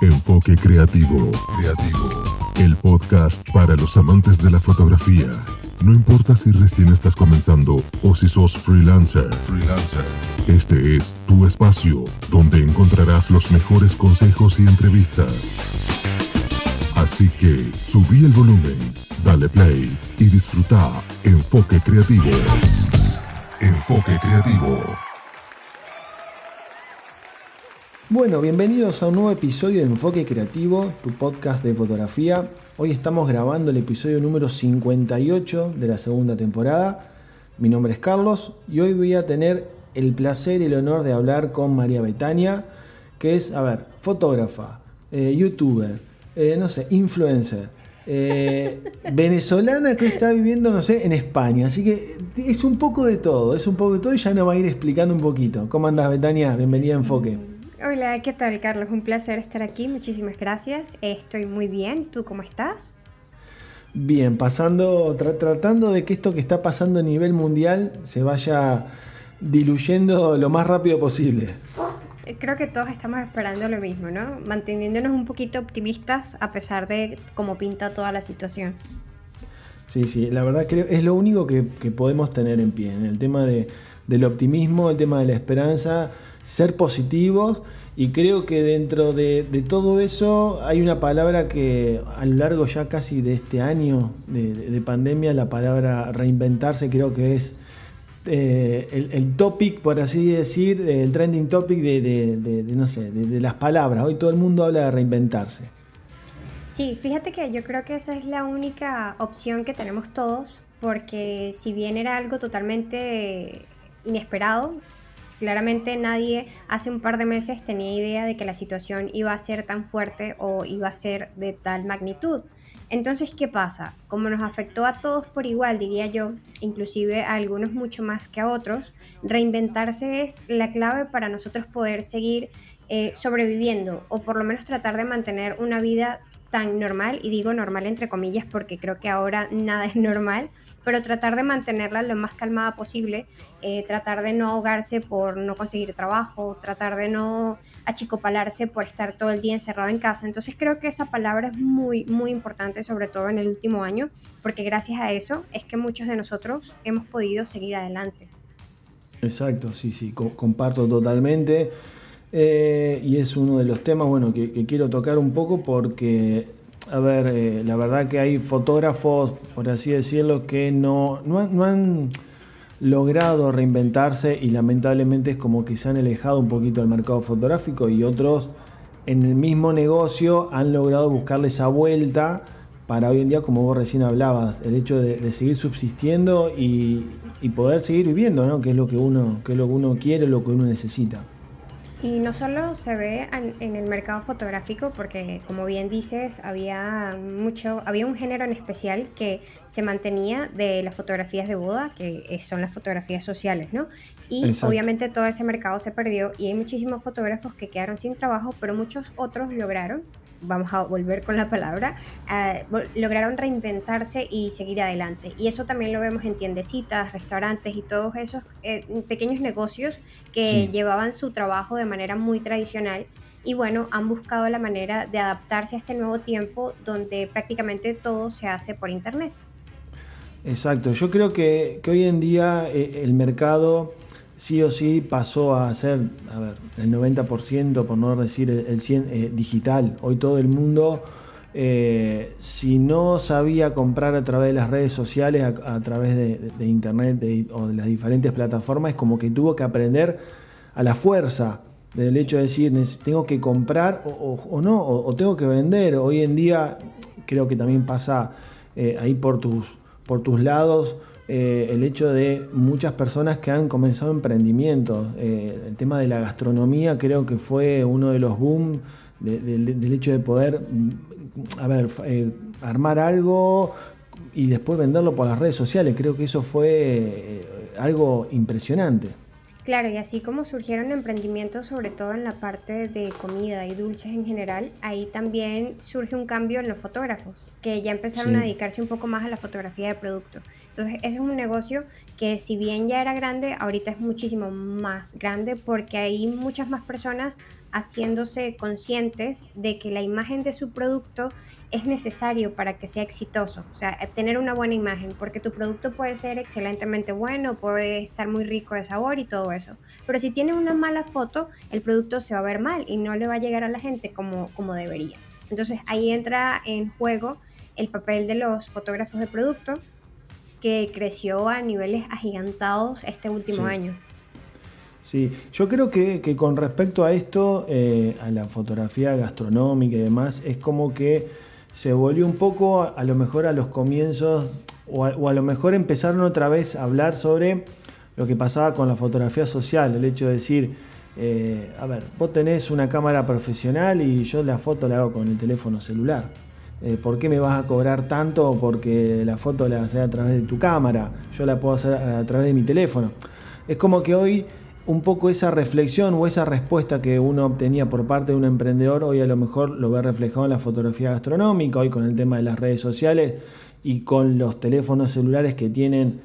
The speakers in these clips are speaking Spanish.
Enfoque Creativo. Creativo. El podcast para los amantes de la fotografía. No importa si recién estás comenzando o si sos freelancer. Freelancer. Este es tu espacio donde encontrarás los mejores consejos y entrevistas. Así que subí el volumen, dale play y disfruta Enfoque Creativo. Enfoque Creativo. Bueno, bienvenidos a un nuevo episodio de Enfoque Creativo, tu podcast de fotografía. Hoy estamos grabando el episodio número 58 de la segunda temporada. Mi nombre es Carlos y hoy voy a tener el placer y el honor de hablar con María Betania, que es, a ver, fotógrafa, eh, youtuber, eh, no sé, influencer, eh, venezolana que está viviendo, no sé, en España. Así que es un poco de todo, es un poco de todo y ya nos va a ir explicando un poquito. ¿Cómo andas, Betania? Bienvenida a Enfoque. Hola, ¿qué tal Carlos? Un placer estar aquí, muchísimas gracias. Estoy muy bien, ¿tú cómo estás? Bien, pasando, tratando de que esto que está pasando a nivel mundial se vaya diluyendo lo más rápido posible. Creo que todos estamos esperando lo mismo, ¿no? Manteniéndonos un poquito optimistas a pesar de cómo pinta toda la situación. Sí, sí, la verdad creo es lo único que, podemos tener en pie, en el tema de, del optimismo, el tema de la esperanza ser positivos y creo que dentro de, todo eso hay una palabra que a lo largo ya casi de este año de, pandemia, la palabra reinventarse creo que es eh, el, topic, por así decir, el trending topic de, no sé, de las palabras. Hoy todo el mundo habla de reinventarse. Sí, fíjate que yo creo que esa es la única opción que tenemos todos, porque si bien era algo totalmente inesperado, Claramente nadie hace un par de meses tenía idea de que la situación iba a ser tan fuerte o iba a ser de tal magnitud. Entonces, ¿qué pasa? Como nos afectó a todos por igual, diría yo, inclusive a algunos mucho más que a otros, reinventarse es la clave para nosotros poder seguir eh, sobreviviendo o por lo menos tratar de mantener una vida tan normal, y digo normal entre comillas porque creo que ahora nada es normal, pero tratar de mantenerla lo más calmada posible, eh, tratar de no ahogarse por no conseguir trabajo, tratar de no achicopalarse por estar todo el día encerrado en casa. Entonces creo que esa palabra es muy, muy importante, sobre todo en el último año, porque gracias a eso es que muchos de nosotros hemos podido seguir adelante. Exacto, sí, sí, comparto totalmente. Eh, y es uno de los temas bueno, que, quiero tocar un poco porque, a ver, eh, la verdad que hay fotógrafos, por así decirlo, que no, no, han logrado reinventarse y lamentablemente es como que se han alejado un poquito del mercado fotográfico y otros en el mismo negocio han logrado buscarle esa vuelta para hoy en día, como vos recién hablabas, el hecho de, seguir subsistiendo y, poder seguir viviendo, ¿no? que es lo que uno, que es lo que uno quiere, lo que uno necesita. Y no solo se ve en el mercado fotográfico, porque como bien dices, había mucho, había un género en especial que se mantenía de las fotografías de boda, que son las fotografías sociales, ¿no? Y obviamente todo ese mercado se perdió y hay muchísimos fotógrafos que quedaron sin trabajo, pero muchos otros lograron vamos a volver con la palabra, eh, lograron reinventarse y seguir adelante. Y eso también lo vemos en tiendecitas, restaurantes y todos esos eh, pequeños negocios que llevaban su trabajo de manera muy tradicional y bueno, han buscado la manera de adaptarse a este nuevo tiempo donde prácticamente todo se hace por internet. Exacto, yo creo que, que hoy en día eh, el mercado sí o sí pasó a ser, a ver, el 90%, por no decir el 100%, eh, digital. Hoy todo el mundo, eh, si no sabía comprar a través de las redes sociales, a, través de, internet o de las diferentes plataformas, es como que tuvo que aprender a la fuerza del hecho de decir, tengo que comprar o, no, o, tengo que vender. Hoy en día creo que también pasa eh, ahí por tus, por tus lados eh, el hecho de muchas personas que han comenzado emprendimientos. Eh, el tema de la gastronomía creo que fue uno de los boom del hecho de poder, a ver, eh, armar algo y después venderlo por las redes sociales. Creo que eso fue algo impresionante. Claro, y así como surgieron emprendimientos, sobre todo en la parte de comida y dulces en general, ahí también surge un cambio en los fotógrafos, que ya empezaron a dedicarse un poco más a la fotografía de producto. Entonces, ese es un negocio que si bien ya era grande, ahorita es muchísimo más grande porque hay muchas más personas haciéndose conscientes de que la imagen de su producto es necesario para que sea exitoso, o sea, tener una buena imagen, porque tu producto puede ser excelentemente bueno, puede estar muy rico de sabor y todo eso, pero si tiene una mala foto, el producto se va a ver mal y no le va a llegar a la gente como, como debería. Entonces ahí entra en juego el papel de los fotógrafos de producto, que creció a niveles agigantados este último año. Sí, yo creo que, con respecto a esto, eh, a la fotografía gastronómica y demás, es como que se volvió un poco a, lo mejor a los comienzos o a, lo mejor empezaron otra vez a hablar sobre lo que pasaba con la fotografía social, el hecho de decir, eh, a ver, vos tenés una cámara profesional y yo la foto la hago con el teléfono celular. Eh, ¿Por qué me vas a cobrar tanto porque la foto la hacer a través de tu cámara? Yo la puedo hacer a través de mi teléfono. Es como que hoy un poco esa reflexión o esa respuesta que uno obtenía por parte de un emprendedor, hoy a lo mejor lo ve reflejado en la fotografía gastronómica, hoy con el tema de las redes sociales y con los teléfonos celulares que tienen,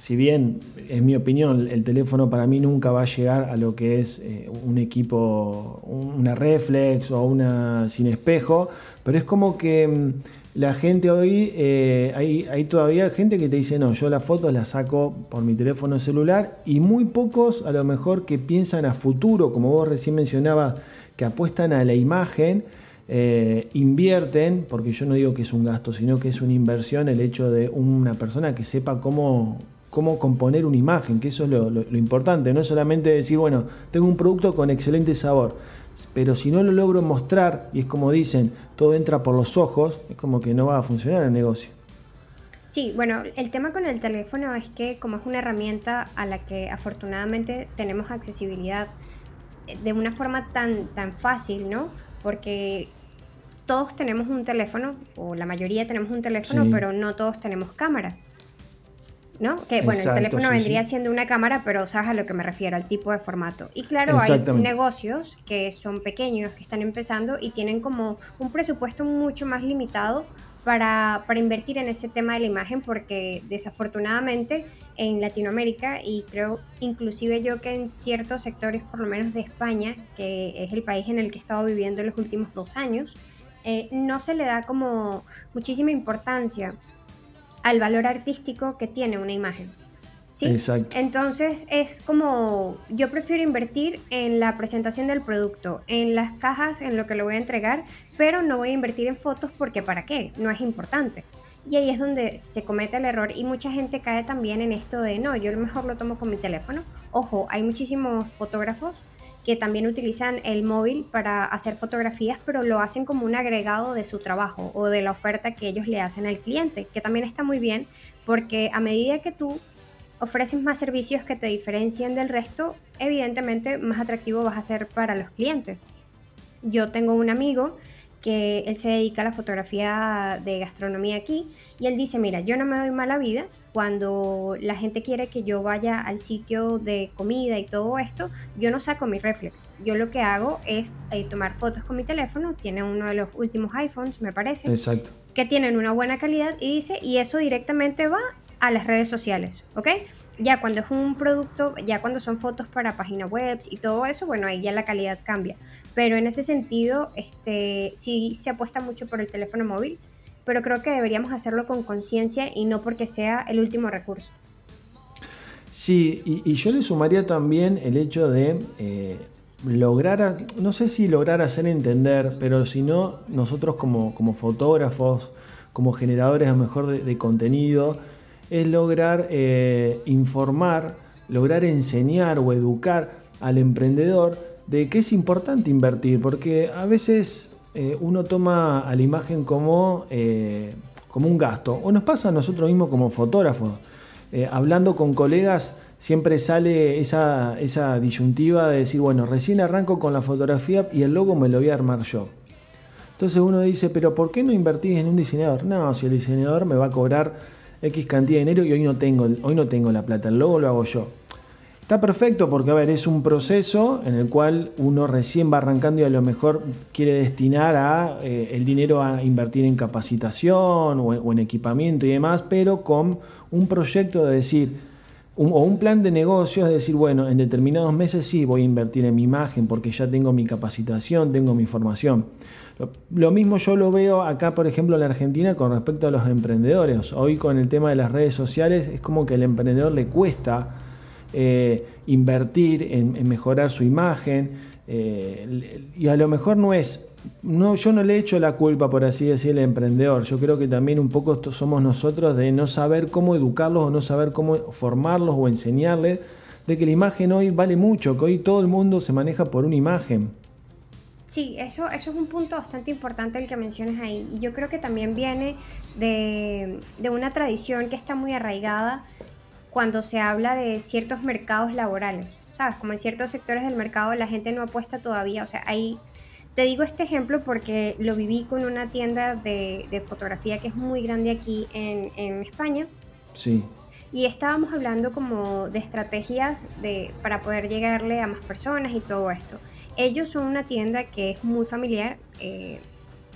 si bien es mi opinión, el teléfono para mí nunca va a llegar a lo que es eh, un equipo, una reflex o una sin espejo, pero es como que mm, la gente hoy, eh, hay, todavía gente que te dice, no, yo las fotos las saco por mi teléfono celular y muy pocos a lo mejor que piensan a futuro, como vos recién mencionabas, que apuestan a la imagen, eh, invierten, porque yo no digo que es un gasto, sino que es una inversión el hecho de una persona que sepa cómo, cómo componer una imagen, que eso es lo, lo importante, no es solamente decir, bueno, tengo un producto con excelente sabor pero si no lo logro mostrar, y es como dicen, todo entra por los ojos, es como que no va a funcionar el negocio. Sí, bueno, el tema con el teléfono es que como es una herramienta a la que afortunadamente tenemos accesibilidad eh, de una forma tan, tan fácil, ¿no? Porque todos tenemos un teléfono, o la mayoría tenemos un teléfono, pero no todos tenemos cámara. ¿No? Que bueno, el teléfono vendría siendo una cámara, pero sabes a lo que me refiero, al tipo de formato. Y claro, hay negocios que son pequeños, que están empezando y tienen como un presupuesto mucho más limitado para, para, invertir en ese tema de la imagen porque desafortunadamente en Latinoamérica y creo inclusive yo que en ciertos sectores por lo menos de España que es el país en el que he estado viviendo en los últimos dos años eh, no se le da como muchísima importancia al valor artístico que tiene una imagen. ¿Sí? Exacto. Entonces es como yo prefiero invertir en la presentación del producto, en las cajas, en lo que lo voy a entregar, pero no voy a invertir en fotos porque para qué, no es importante. Y ahí es donde se comete el error y mucha gente cae también en esto de no, yo a lo mejor lo tomo con mi teléfono. Ojo, hay muchísimos fotógrafos que también utilizan el móvil para hacer fotografías, pero lo hacen como un agregado de su trabajo o de la oferta que ellos le hacen al cliente, que también está muy bien porque a medida que tú ofreces más servicios que te diferencien del resto, evidentemente más atractivo vas a ser para los clientes. Yo tengo un amigo que él se dedica a la fotografía de gastronomía aquí y él dice, mira, yo no me doy mala vida cuando la gente quiere que yo vaya al sitio de comida y todo esto, yo no saco mi reflex. Yo lo que hago es eh, tomar fotos con mi teléfono, tiene uno de los últimos iPhones, me parece. Exacto. Que tienen una buena calidad y dice, y eso directamente va a las redes sociales, ¿ok? Ya cuando es un producto, ya cuando son fotos para páginas web y todo eso, bueno, ahí ya la calidad cambia. Pero en ese sentido, este, sí se apuesta mucho por el teléfono móvil pero creo que deberíamos hacerlo con conciencia y no porque sea el último recurso. Sí, y, yo le sumaría también el hecho de eh, lograr, no sé si lograr hacer entender, pero si no, nosotros como, como fotógrafos, como generadores a lo mejor de, contenido, es lograr eh, informar, lograr enseñar o educar al emprendedor de que es importante invertir, porque a veces eh, uno toma a la imagen como, eh, como un gasto. O nos pasa a nosotros mismos como fotógrafos. Hablando con colegas siempre sale esa, esa disyuntiva de decir, bueno, recién arranco con la fotografía y el logo me lo voy a armar yo. Entonces uno dice, pero ¿por qué no invertís en un diseñador? No, si el diseñador me va a cobrar X cantidad de dinero y hoy no tengo, hoy no tengo la plata, el logo lo hago yo. Está perfecto porque, a ver, es un proceso en el cual uno recién va arrancando y a lo mejor quiere destinar a, eh, el dinero a invertir en capacitación o, en equipamiento y demás, pero con un proyecto de decir, o un plan de negocio, es decir, bueno, en determinados meses sí voy a invertir en mi imagen porque ya tengo mi capacitación, tengo mi formación. Lo, mismo yo lo veo acá, por ejemplo, en la Argentina con respecto a los emprendedores. Hoy con el tema de las redes sociales es como que al emprendedor le cuesta eh, invertir en, mejorar su imagen. Eh, y a lo mejor no es, no, yo no le echo la culpa, por así decir, al emprendedor. Yo creo que también un poco somos nosotros de no saber cómo educarlos o no saber cómo formarlos o enseñarles de que la imagen hoy vale mucho, que hoy todo el mundo se maneja por una imagen. Sí, eso, eso es un punto bastante importante el que mencionas ahí. Y yo creo que también viene de, de una tradición que está muy arraigada cuando se habla de ciertos mercados laborales, ¿sabes? Como en ciertos sectores del mercado la gente no apuesta todavía, o sea, ahí... Te digo este ejemplo porque lo viví con una tienda de, fotografía que es muy grande aquí en, en, España. Sí. Y estábamos hablando como de estrategias de, para poder llegarle a más personas y todo esto. Ellos son una tienda que es muy familiar eh,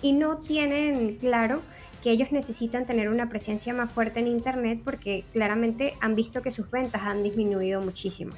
y no tienen claro que ellos necesitan tener una presencia más fuerte en Internet porque claramente han visto que sus ventas han disminuido muchísimo.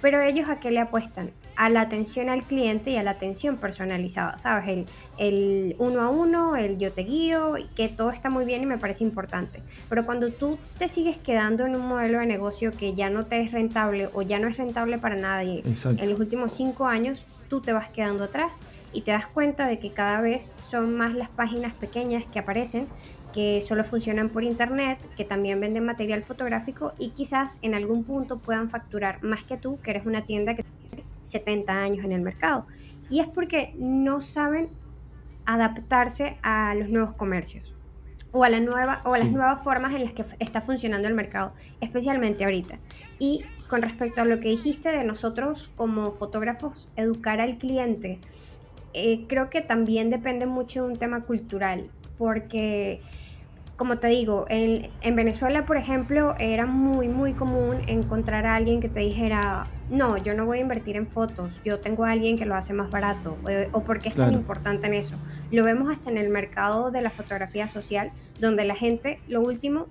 Pero ellos a qué le apuestan? A la atención al cliente y a la atención personalizada, ¿sabes? El, el uno a uno, el yo te guío, que todo está muy bien y me parece importante. Pero cuando tú te sigues quedando en un modelo de negocio que ya no te es rentable o ya no es rentable para nadie en los últimos cinco años, tú te vas quedando atrás y te das cuenta de que cada vez son más las páginas pequeñas que aparecen que solo funcionan por internet, que también venden material fotográfico y quizás en algún punto puedan facturar más que tú, que eres una tienda que tiene 70 años en el mercado. Y es porque no saben adaptarse a los nuevos comercios o a, la nueva, o a las nuevas formas en las que está funcionando el mercado, especialmente ahorita. Y con respecto a lo que dijiste de nosotros como fotógrafos, educar al cliente, eh, creo que también depende mucho de un tema cultural porque, como te digo, en, Venezuela, por ejemplo, era muy, muy común encontrar a alguien que te dijera, no, yo no voy a invertir en fotos, yo tengo a alguien que lo hace más barato, eh, o porque es tan importante en eso. Lo vemos hasta en el mercado de la fotografía social, donde la gente, lo último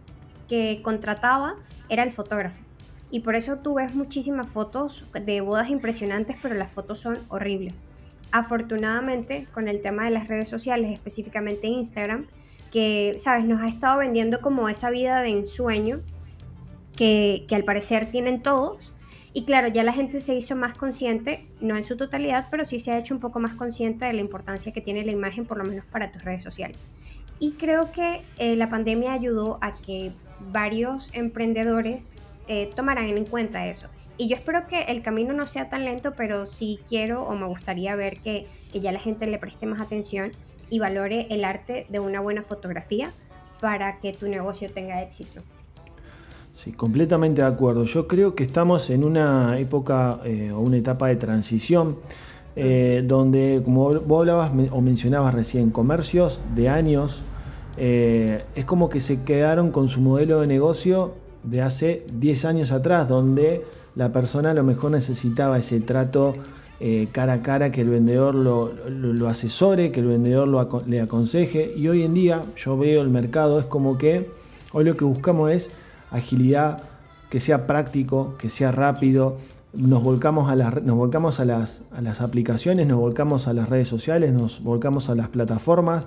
que contrataba era el fotógrafo. Y por eso tú ves muchísimas fotos de bodas impresionantes, pero las fotos son horribles afortunadamente con el tema de las redes sociales, específicamente Instagram, que, sabes, nos ha estado vendiendo como esa vida de ensueño que, que al parecer tienen todos. Y claro, ya la gente se hizo más consciente, no en su totalidad, pero sí se ha hecho un poco más consciente de la importancia que tiene la imagen, por lo menos para tus redes sociales. Y creo que eh, la pandemia ayudó a que varios emprendedores eh, tomarán en cuenta eso. Y yo espero que el camino no sea tan lento, pero sí quiero o me gustaría ver que, que ya la gente le preste más atención y valore el arte de una buena fotografía para que tu negocio tenga éxito. Sí, completamente de acuerdo. Yo creo que estamos en una época eh, o una etapa de transición eh, donde, como vos hablabas o mencionabas recién, comercios de años, es como que se quedaron con su modelo de negocio de hace 10 años atrás, donde la persona a lo mejor necesitaba ese trato eh, cara a cara, que el vendedor lo, asesore, que el vendedor lo, le aconseje. Y hoy en día yo veo el mercado, es como que hoy lo que buscamos es agilidad, que sea práctico, que sea rápido. Nos volcamos, a las, nos volcamos a, las, a las aplicaciones, nos volcamos a las redes sociales, nos volcamos a las plataformas.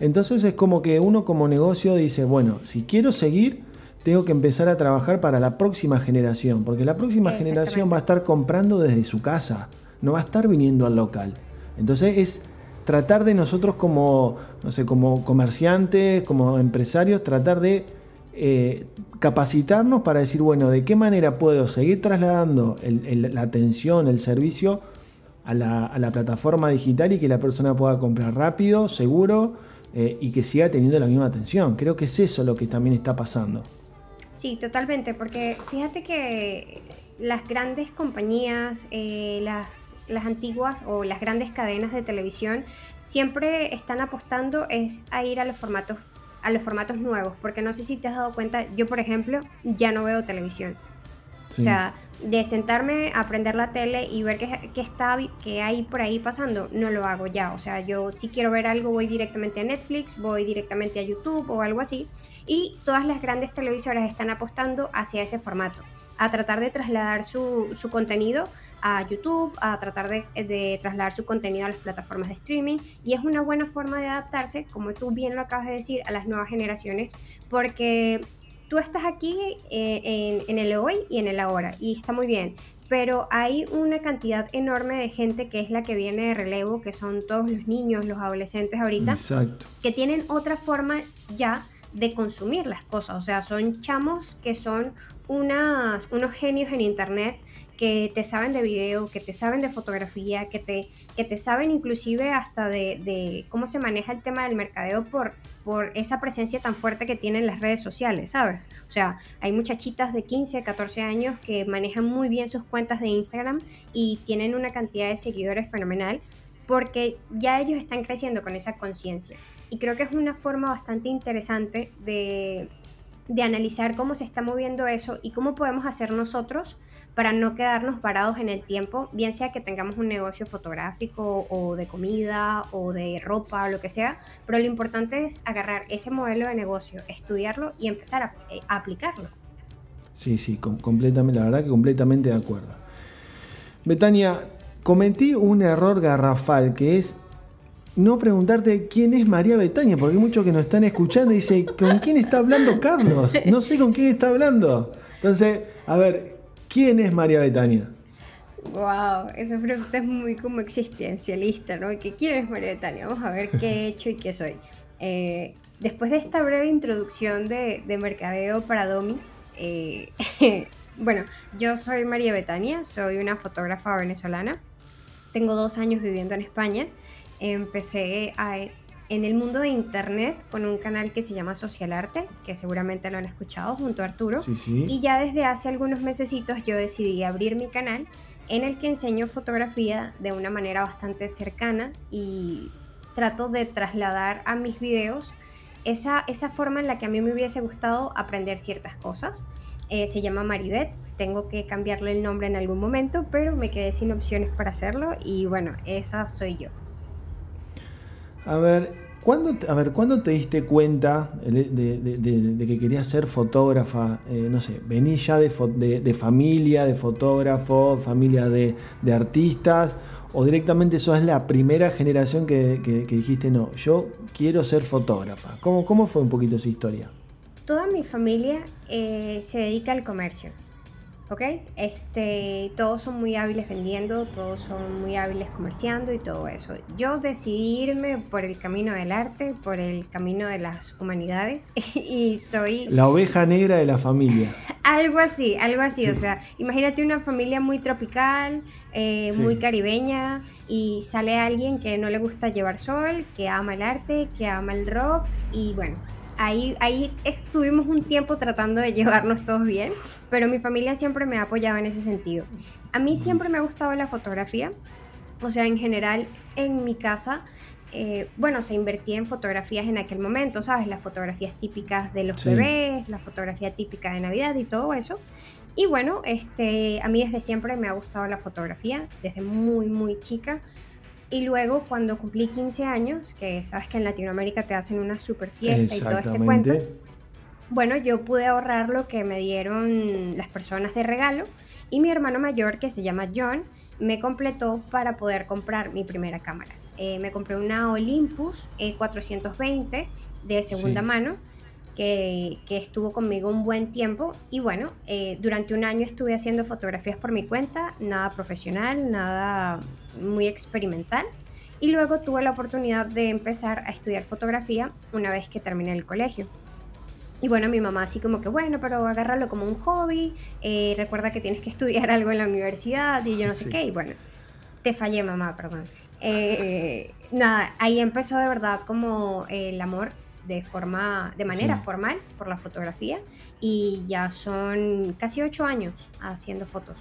Entonces es como que uno como negocio dice, bueno, si quiero seguir, tengo que empezar a trabajar para la próxima generación, porque la próxima generación va a estar comprando desde su casa, no va a estar viniendo al local. Entonces es tratar de nosotros como, no sé, como comerciantes, como empresarios, tratar de eh, capacitarnos para decir, bueno, ¿de qué manera puedo seguir trasladando la atención, el servicio a la, plataforma digital y que la persona pueda comprar rápido, seguro eh, y que siga teniendo la misma atención? Creo que es eso lo que también está pasando. Sí, totalmente, porque fíjate que las grandes compañías, eh, las, las antiguas o las grandes cadenas de televisión siempre están apostando es a ir a los formatos a los formatos nuevos, porque no sé si te has dado cuenta, yo por ejemplo ya no veo televisión. O sea, de sentarme a prender la tele y ver qué, qué, está, qué hay por ahí pasando, no lo hago ya. O sea, yo si quiero ver algo voy directamente a Netflix, voy directamente a YouTube o algo así. Y todas las grandes televisoras están apostando hacia ese formato, a tratar de trasladar su, su contenido a YouTube, a tratar de, de, trasladar su contenido a las plataformas de streaming. Y es una buena forma de adaptarse, como tú bien lo acabas de decir, a las nuevas generaciones, porque tú estás aquí eh, en, el hoy y en el ahora, y está muy bien, pero hay una cantidad enorme de gente que es la que viene de relevo, que son todos los niños, los adolescentes ahorita, que tienen otra forma ya de consumir las cosas, o sea, son chamos que son unas, unos genios en internet que te saben de video, que te saben de fotografía, que te, que te saben inclusive hasta de, de cómo se maneja el tema del mercadeo por por esa presencia tan fuerte que tienen las redes sociales, ¿sabes? O sea, hay muchachitas de 15, 14 años que manejan muy bien sus cuentas de Instagram y tienen una cantidad de seguidores fenomenal porque ya ellos están creciendo con esa conciencia. Y creo que es una forma bastante interesante de, de analizar cómo se está moviendo eso y cómo podemos hacer nosotros para no quedarnos parados en el tiempo, bien sea que tengamos un negocio fotográfico o de comida o de ropa o lo que sea, pero lo importante es agarrar ese modelo de negocio, estudiarlo y empezar a, eh, aplicarlo. Sí, sí, completamente, la verdad que completamente de acuerdo. Betania, cometí un error garrafal que es no preguntarte quién es María Betania, porque hay muchos que nos están escuchando y dicen, ¿con quién está hablando Carlos? No sé con quién está hablando. Entonces, a ver, ¿Quién es María Betania? Wow, esa pregunta es muy como existencialista, ¿no? ¿Quién es María Betania? Vamos a ver qué he hecho y qué soy. Eh, después de esta breve introducción de, mercadeo para Domis, eh, bueno, yo soy María Betania, soy una fotógrafa venezolana. Tengo dos años viviendo en España. Empecé a en el mundo de internet con un canal que se llama Social Arte, que seguramente lo han escuchado junto a Arturo. Y ya desde hace algunos mesecitos yo decidí abrir mi canal en el que enseño fotografía de una manera bastante cercana y trato de trasladar a mis videos esa, esa forma en la que a mí me hubiese gustado aprender ciertas cosas. Eh, se llama Maribet, tengo que cambiarle el nombre en algún momento, pero me quedé sin opciones para hacerlo y bueno, esa soy yo. A ver, ¿cuándo, a ver, ¿cuándo te diste cuenta de, que querías ser fotógrafa? Eh, no sé, venís ya de, familia de fotógrafos, familia de, artistas, o directamente sos la primera generación que, dijiste, no, yo quiero ser fotógrafa. ¿Cómo, cómo fue un poquito esa historia? Toda mi familia eh, se dedica al comercio. ¿ok? Este, todos son muy hábiles vendiendo, todos son muy hábiles comerciando y todo eso. Yo decidí irme por el camino del arte, por el camino de las humanidades y soy... La oveja negra de la familia. algo así, algo así, o sea, imagínate una familia muy tropical, eh, muy caribeña y sale alguien que no le gusta llevar sol, que ama el arte, que ama el rock y bueno ahí, ahí estuvimos un tiempo tratando de llevarnos todos bien, pero mi familia siempre me ha apoyado en ese sentido. A mí siempre me ha gustado la fotografía, o sea, en general en mi casa, eh, bueno, se invertía en fotografías en aquel momento, ¿sabes? Las fotografías típicas de los bebés, la fotografía típica de Navidad y todo eso. Y bueno, este, a mí desde siempre me ha gustado la fotografía, desde muy, muy chica. Y luego cuando cumplí 15 años, que sabes que en Latinoamérica te hacen una super fiesta y todo este cuento, bueno, yo pude ahorrar lo que me dieron las personas de regalo y mi hermano mayor, que se llama John, me completó para poder comprar mi primera cámara. Eh, me compré una Olympus E420 de segunda mano que, estuvo conmigo un buen tiempo y bueno, eh, durante un año estuve haciendo fotografías por mi cuenta, nada profesional, nada muy experimental. Y luego tuve la oportunidad de empezar a estudiar fotografía una vez que terminé el colegio. Y bueno, mi mamá así como que, bueno, pero agárralo como un hobby, eh, recuerda que tienes que estudiar algo en la universidad y yo no sé qué. Y bueno, te fallé mamá, perdón. Eh, nada, ahí empezó de verdad como el amor de forma, de manera formal por la fotografía y ya son casi ocho años haciendo fotos.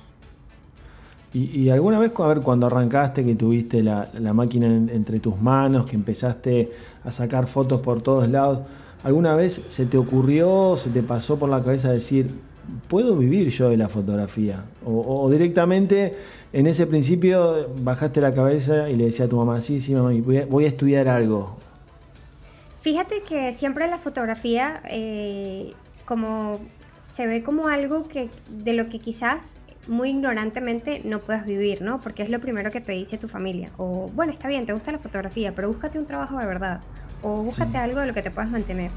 Y, alguna vez, a ver, cuando arrancaste, que tuviste la, máquina entre tus manos, que empezaste a sacar fotos por todos lados, ¿alguna vez se te ocurrió, se te pasó por la cabeza decir, ¿puedo vivir yo de la fotografía? O, directamente en ese principio bajaste la cabeza y le decía a tu mamá, sí, sí, mamá, voy a, estudiar algo. Fíjate que siempre la fotografía eh, como se ve como algo que de lo que quizás muy ignorantemente no puedas vivir, ¿no? Porque es lo primero que te dice tu familia. O, bueno, está bien, te gusta la fotografía, pero búscate un trabajo de verdad. O búscate algo de lo que te puedas mantener.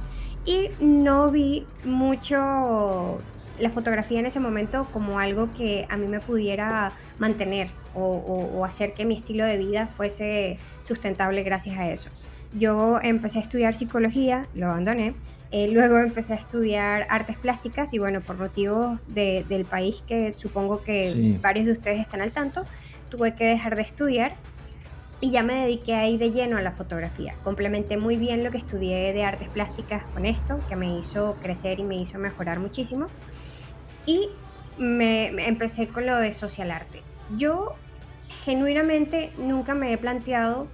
Y no vi mucho la fotografía en ese momento como algo que a mí me pudiera mantener o, hacer que mi estilo de vida fuese sustentable gracias a eso. Yo empecé a estudiar psicología, lo abandoné, eh, luego empecé a estudiar artes plásticas y bueno, por motivos del país que supongo que varios de ustedes están al tanto, tuve que dejar de estudiar y ya me dediqué ahí de lleno a la fotografía. Complementé muy bien lo que estudié de artes plásticas con esto, que me hizo crecer y me hizo mejorar muchísimo. Y me, empecé con lo de social arte. Yo genuinamente nunca me he planteado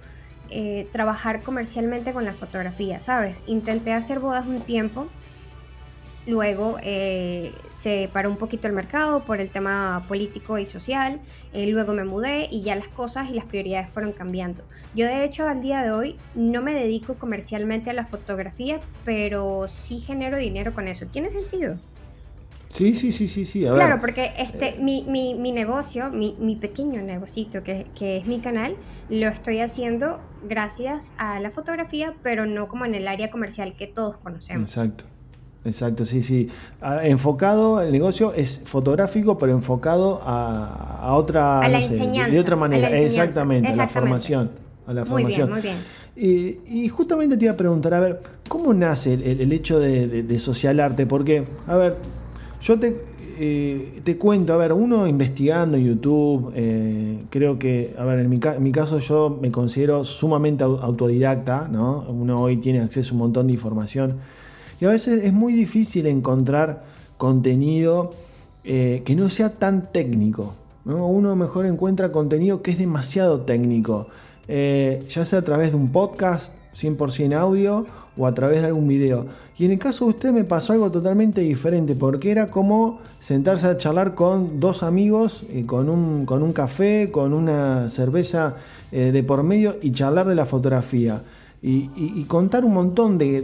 eh, trabajar comercialmente con la fotografía, ¿sabes? Intenté hacer bodas un tiempo Luego eh, se paró un poquito el mercado por el tema político y social. Eh, luego me mudé y ya las cosas y las prioridades fueron cambiando. Yo de hecho al día de hoy no me dedico comercialmente a la fotografía, pero sí genero dinero con eso. ¿Tiene sentido? Sí, sí, sí, sí, sí. claro, porque este, mi, mi, mi, negocio, mi, mi pequeño negocito que, que, es mi canal, lo estoy haciendo gracias a la fotografía, pero no como en el área comercial que todos conocemos. Exacto. Exacto, sí, sí. Enfocado, el negocio es fotográfico, pero enfocado a, otra. A la enseñanza. de otra manera, exactamente, a la formación. A la muy bien, muy bien. Y, justamente te iba a preguntar, a ver, ¿cómo nace el, hecho de, social arte? Porque, a ver, yo te, eh, te cuento, a ver, uno investigando YouTube, eh, creo que, a ver, en mi, caso yo me considero sumamente autodidacta, ¿no? Uno hoy tiene acceso a un montón de información. Y a veces es muy difícil encontrar contenido eh, que no sea tan técnico. Uno mejor encuentra contenido que es demasiado técnico, ya sea a través de un podcast 100% audio o a través de algún video. Y en el caso de usted me pasó algo totalmente diferente, porque era como sentarse a charlar con dos amigos, eh, con, un, con, un, café, con una cerveza de por medio y charlar de la fotografía y, contar un montón de,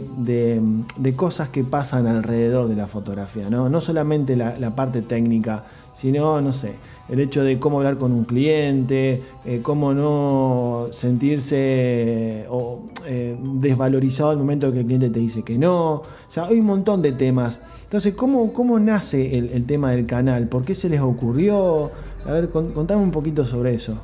cosas que pasan alrededor de la fotografía, no, no solamente la, parte técnica, sino, no sé, el hecho de cómo hablar con un cliente, eh, cómo no sentirse eh, desvalorizado al momento que el cliente te dice que no, o sea, hay un montón de temas. Entonces, ¿cómo, cómo nace el, el tema del canal? ¿Por qué se les ocurrió? A ver, contame un poquito sobre eso.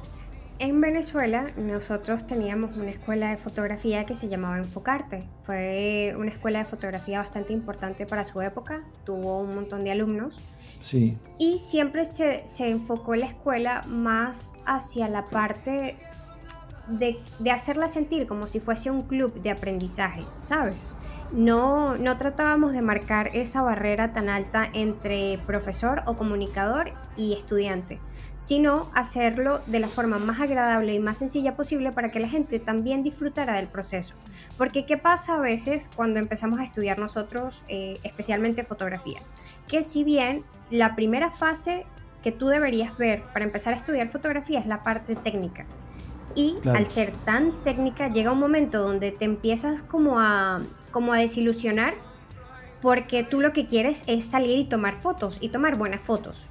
En Venezuela nosotros teníamos una escuela de fotografía que se llamaba Enfocarte. Fue una escuela de fotografía bastante importante para su época, tuvo un montón de alumnos. Sí. Y siempre se, enfocó la escuela más hacia la parte de, de, hacerla sentir como si fuese un club de aprendizaje, ¿sabes? No, no tratábamos de marcar esa barrera tan alta entre profesor o comunicador y estudiante sino hacerlo de la forma más agradable y más sencilla posible para que la gente también disfrutara del proceso. Porque ¿qué pasa a veces cuando empezamos a estudiar nosotros, eh, especialmente fotografía? Que si bien la primera fase que tú deberías ver para empezar a estudiar fotografía es la parte técnica. Y al ser tan técnica llega un momento donde te empiezas como a, como a desilusionar porque tú lo que quieres es salir y tomar fotos y tomar buenas fotos.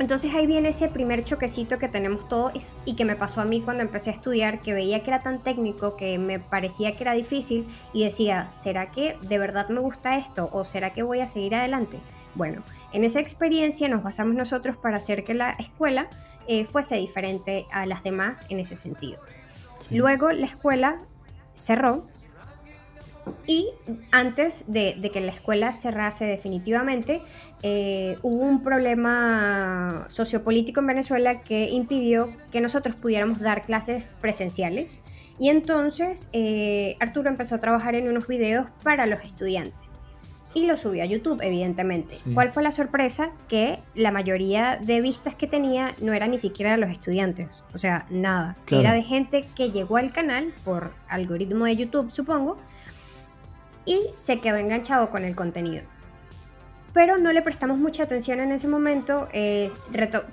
Entonces ahí viene ese primer choquecito que tenemos todos y que me pasó a mí cuando empecé a estudiar, que veía que era tan técnico que me parecía que era difícil y decía, ¿será que de verdad me gusta esto o será que voy a seguir adelante? Bueno, en esa experiencia nos basamos nosotros para hacer que la escuela eh, fuese diferente a las demás en ese sentido. Luego la escuela cerró y antes de, que la escuela cerrase definitivamente, eh, hubo un problema sociopolítico en Venezuela que impidió que nosotros pudiéramos dar clases presenciales. Y entonces eh, Arturo empezó a trabajar en unos videos para los estudiantes. Y lo subió a YouTube, evidentemente. ¿Cuál fue la sorpresa? Que la mayoría de vistas que tenía no era ni siquiera de los estudiantes. O sea, nada. Era de gente que llegó al canal por algoritmo de YouTube, supongo, y se quedó enganchado con el contenido. pero no le prestamos mucha atención en ese momento. Eh,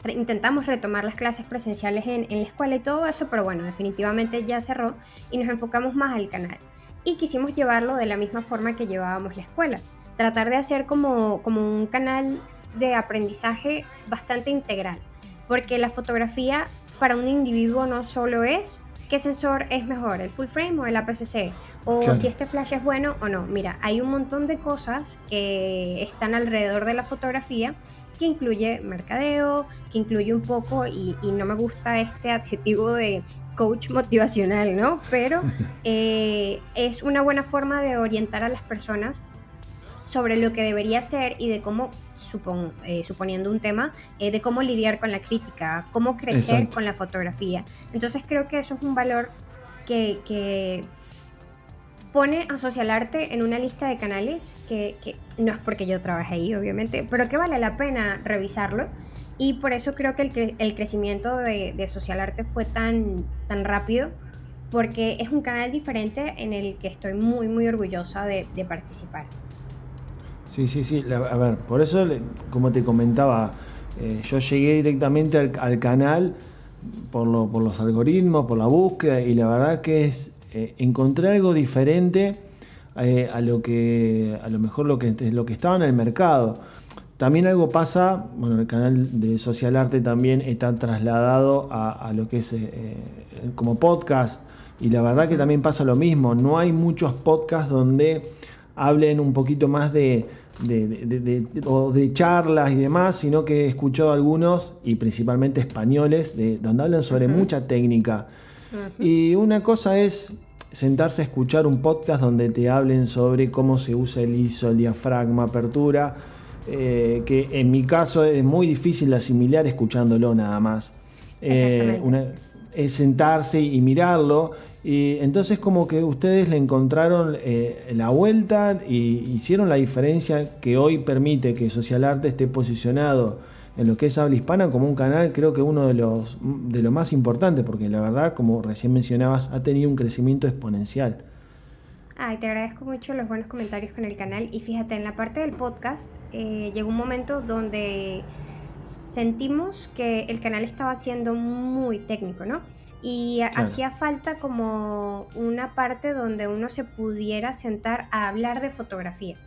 intentamos retomar las clases presenciales en, en, la escuela y todo eso, pero bueno, definitivamente ya cerró y nos enfocamos más al canal. Y quisimos llevarlo de la misma forma que llevábamos la escuela. Tratar de hacer como, como un canal de aprendizaje bastante integral, porque la fotografía para un individuo no solo es qué sensor es mejor, el full frame o el APS-C, o si este flash es bueno o no. Mira, hay un montón de cosas que están alrededor de la fotografía que incluye mercadeo, que incluye un poco, y, no me gusta este adjetivo de coach motivacional, ¿no? Pero eh, es una buena forma de orientar a las personas sobre lo que debería ser y de cómo, eh, suponiendo un tema, eh, de cómo lidiar con la crítica, cómo crecer con la fotografía. Entonces creo que eso es un valor que, pone a Social Arte en una lista de canales que, no es porque yo trabajé ahí, obviamente, pero que vale la pena revisarlo. Y por eso creo que el, crecimiento de, Social Arte fue tan, tan rápido, porque es un canal diferente en el que estoy muy, muy orgullosa de participar. Sí, sí, sí. a ver, por eso, como te comentaba, eh, yo llegué directamente al, canal por, los algoritmos, por la búsqueda, y la verdad que es eh, algo diferente eh, a lo que a lo mejor lo que, lo que estaba en el mercado. También algo pasa, bueno, el canal de Social Arte también está trasladado a, lo que es como podcast, y la verdad que también pasa lo mismo. No hay muchos podcasts donde hablen un poquito más de, de, o de charlas y demás, sino que he escuchado algunos, y principalmente españoles, de, donde hablan sobre mucha técnica. Y una cosa es sentarse a escuchar un podcast donde te hablen sobre cómo se usa el ISO, el diafragma, apertura, eh, que en mi caso es muy difícil asimilar escuchándolo nada más. Eh, es sentarse y mirarlo y entonces como que ustedes le encontraron eh, la vuelta y hicieron la diferencia que hoy permite que Social Arte esté posicionado en lo que es habla hispana como un canal, creo que uno de los de lo más importantes, porque la verdad, como recién mencionabas, ha tenido un crecimiento exponencial. Ay, te agradezco mucho los buenos comentarios con el canal. Y fíjate, en la parte del podcast eh, llegó un momento donde sentimos que el canal estaba siendo muy técnico, ¿no? Y hacía falta como una parte donde uno se pudiera sentar a hablar de fotografía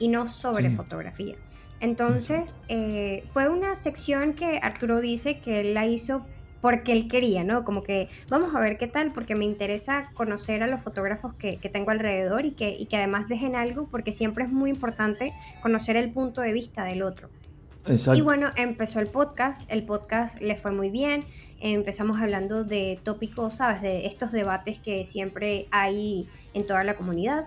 y no sobre fotografía. Entonces, eh, fue una sección que Arturo dice que él la hizo porque él quería, ¿no? Como que vamos a ver qué tal, porque me interesa conocer a los fotógrafos que, tengo alrededor y que, y que además dejen algo, porque siempre es muy importante conocer el punto de vista del otro. Y bueno, empezó el podcast, el podcast le fue muy bien, empezamos hablando de tópicos, ¿sabes? De estos debates que siempre hay en toda la comunidad.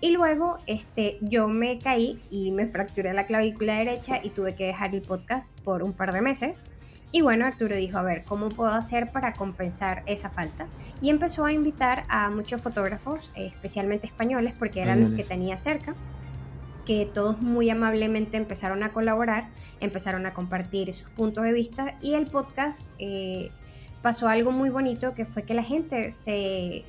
Y luego este, yo me caí y me fracturé la clavícula derecha y tuve que dejar el podcast por un par de meses. Y bueno, Arturo dijo, a ver, ¿cómo puedo hacer para compensar esa falta? Y empezó a invitar a muchos fotógrafos, especialmente españoles, porque eran los que tenía cerca que todos muy amablemente empezaron a colaborar, empezaron a compartir sus puntos de vista y el podcast eh, pasó algo muy bonito que fue que la gente se,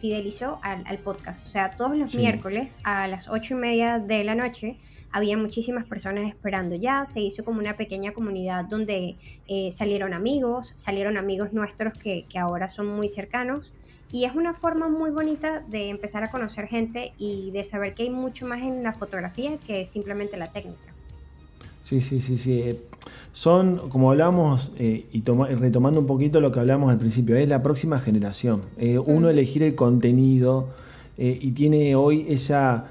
fidelizó al, podcast. O sea, todos los miércoles a las ocho y media de la noche había muchísimas personas esperando. Ya, se hizo como una pequeña comunidad donde eh, salieron amigos, salieron amigos nuestros que, que ahora son muy cercanos y es una forma muy bonita de empezar a conocer gente y de saber que hay mucho más en la fotografía que simplemente la técnica. Sí, sí, sí, sí. Eh, son, como hablamos, eh, y retomando un poquito lo que hablamos al principio, es la próxima generación. Eh, uno elegir el contenido y tiene hoy esa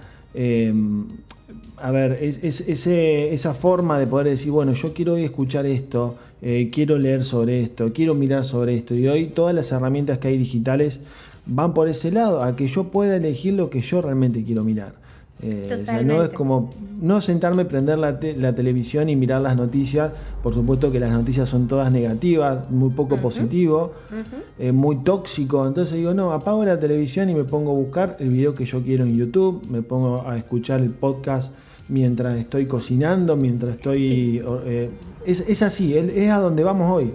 a ver, es, esa forma de poder decir, bueno, yo quiero hoy escuchar esto, eh, quiero leer sobre esto, quiero mirar sobre esto. Y hoy todas las herramientas que hay digitales van por ese lado, a que yo pueda elegir lo que yo realmente quiero mirar. Eh, no es como no sentarme, prender la, televisión y mirar las noticias. Por supuesto que las noticias son todas negativas, muy poco positivo, eh, muy tóxico. Entonces digo, no, apago la televisión y me pongo a buscar el video que yo quiero en YouTube, me pongo a escuchar el podcast mientras estoy cocinando, mientras estoy... Eh, es, así, es a donde vamos hoy.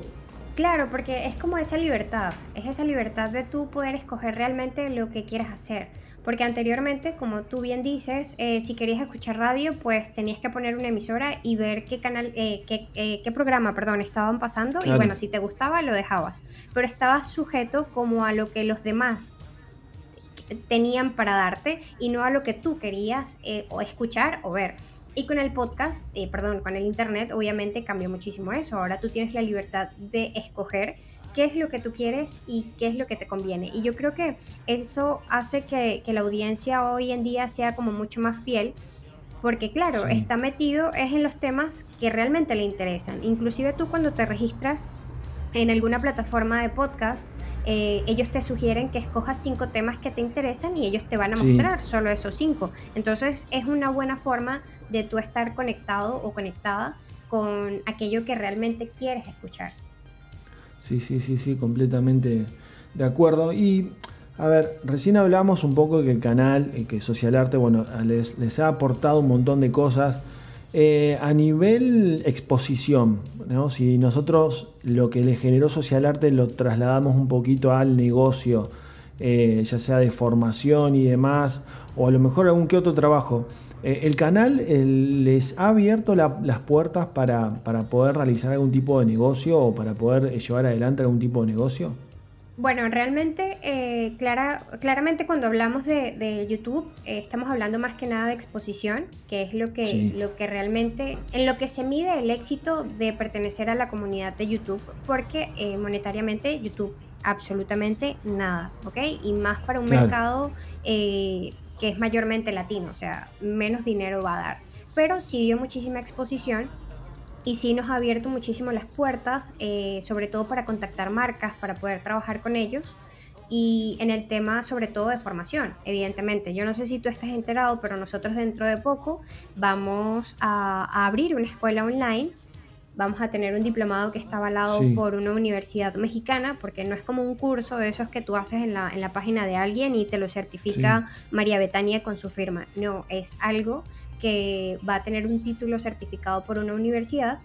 Claro, porque es como esa libertad, es esa libertad de tú poder escoger realmente lo que quieras hacer. Porque anteriormente, como tú bien dices, eh, si querías escuchar radio, pues tenías que poner una emisora y ver qué canal, eh, qué, qué, programa, perdón, estaban pasando. Y bueno, si te gustaba, lo dejabas. Pero estabas sujeto como a lo que los demás tenían para darte y no a lo que tú querías o escuchar o ver. Y con el podcast, perdón, con el internet, obviamente cambió muchísimo eso. Ahora tú tienes la libertad de escoger qué es lo que tú quieres y qué es lo que te conviene. Y yo creo que eso hace que, la audiencia hoy en día sea como mucho más fiel porque claro, está metido es en los temas que realmente le interesan. Inclusive tú cuando te registras en alguna plataforma de podcast, eh, ellos te sugieren que escojas cinco temas que te interesan y ellos te van a mostrar solo esos cinco. Entonces es una buena forma de tú estar conectado o conectada con aquello que realmente quieres escuchar. Sí, sí, sí, sí, completamente de acuerdo. Y a ver, recién hablamos un poco de que el canal, eh, que Social Arte, bueno, les, les ha aportado un montón de cosas. Eh, a nivel exposición, ¿no? si nosotros lo que le generó Social Arte lo trasladamos un poquito al negocio, eh, ya sea de formación y demás, o a lo mejor algún que otro trabajo, eh, ¿El canal les ha abierto las puertas para, poder realizar algún tipo de negocio o para poder llevar adelante algún tipo de negocio? Bueno, realmente, eh, clara, claramente cuando hablamos de, YouTube, estamos hablando más que nada de exposición, que es lo que, lo que realmente, en lo que se mide el éxito de pertenecer a la comunidad de YouTube, porque monetariamente YouTube absolutamente nada, ¿ok? Y más para un mercado que es mayormente latino, o sea, menos dinero va a dar. Pero sí dio muchísima exposición y sí nos ha abierto muchísimo las puertas, eh, sobre todo para contactar marcas, para poder trabajar con ellos. Y en el tema sobre todo de formación, evidentemente. Yo no sé si tú estás enterado, pero nosotros dentro de poco vamos a, a abrir una escuela online vamos a tener un diplomado que está avalado por una universidad mexicana, porque no es como un curso de esos que tú haces en la, en la página de alguien y te lo certifica María Betania con su firma. No, es algo que va a tener un título certificado por una universidad.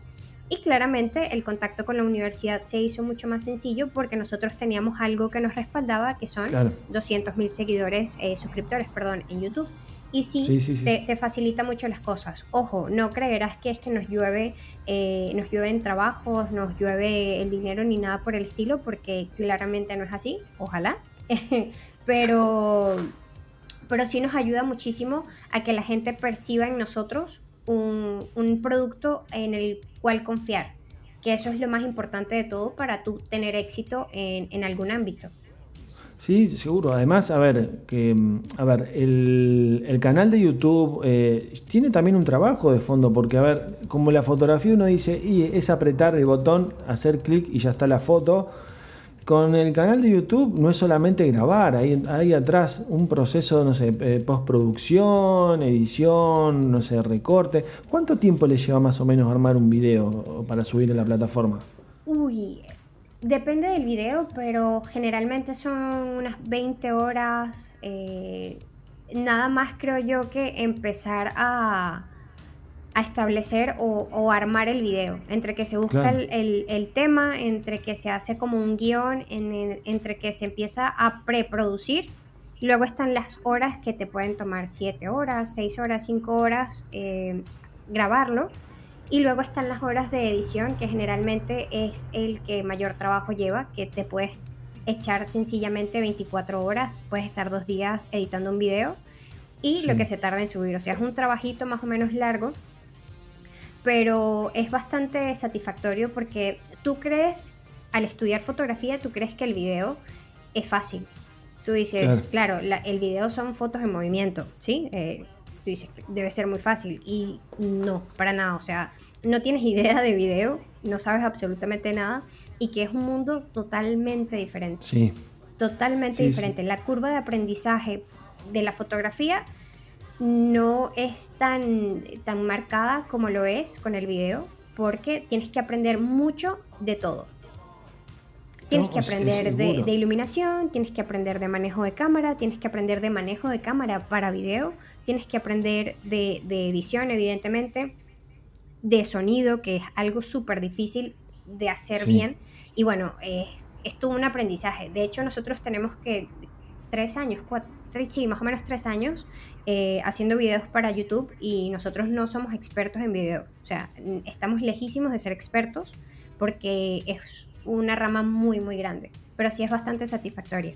Y claramente el contacto con la universidad se hizo mucho más sencillo porque nosotros teníamos algo que nos respaldaba, que son 200 mil seguidores, eh, suscriptores, perdón, en YouTube y sí, Te, facilita mucho las cosas. Ojo, no creerás que es que nos llueve, eh, nos llueven trabajos, nos llueve el dinero ni nada por el estilo, porque claramente no es así, ojalá. pero, pero sí nos ayuda muchísimo a que la gente perciba en nosotros un, un producto en el cual confiar, que eso es lo más importante de todo para tú tener éxito en, en algún ámbito. Sí, seguro. Además, a ver, que, a ver, el, canal de YouTube eh, tiene también un trabajo de fondo, porque a ver, como la fotografía uno dice, y es apretar el botón, hacer clic y ya está la foto. Con el canal de YouTube no es solamente grabar, hay, hay atrás un proceso, no sé, eh, postproducción, edición, no sé, recorte. ¿Cuánto tiempo le lleva más o menos armar un video para subir a la plataforma? Uy, Depende del video, pero generalmente son unas 20 horas. Eh, nada más creo yo que empezar a, a establecer o, armar el video. Entre que se busca el, tema, entre que se hace como un guion, entre que se empieza a preproducir. Luego están las horas que te pueden tomar 7 horas, 6 horas, 5 horas eh, grabarlo. Y luego están las horas de edición, que generalmente es el que mayor trabajo lleva, que te puedes echar sencillamente 24 horas, puedes estar dos días editando un video y lo que se tarda en subir. O sea, es un trabajito más o menos largo, pero es bastante satisfactorio porque tú crees, al estudiar fotografía, tú crees que el video es fácil. Tú dices, claro, el video son fotos en movimiento, ¿sí? Eh, tú dices, debe ser muy fácil. Y no, para nada. O sea, no tienes idea de video, no sabes absolutamente nada y que es un mundo totalmente diferente. Sí. Totalmente diferente. La curva de aprendizaje de la fotografía no es tan, tan marcada como lo es con el video porque tienes que aprender mucho de todo. Tienes que aprender de, iluminación, tienes que aprender de manejo de cámara, tienes que aprender de manejo de cámara para video, tienes que aprender de, edición, evidentemente, de sonido, que es algo súper difícil de hacer bien. Y bueno, es todo un aprendizaje. De hecho, nosotros tenemos que tres años, sí, más o menos tres años eh, haciendo videos para YouTube y nosotros no somos expertos en video. O sea, estamos lejísimos de ser expertos porque es una rama muy, muy grande, pero sí es bastante satisfactoria.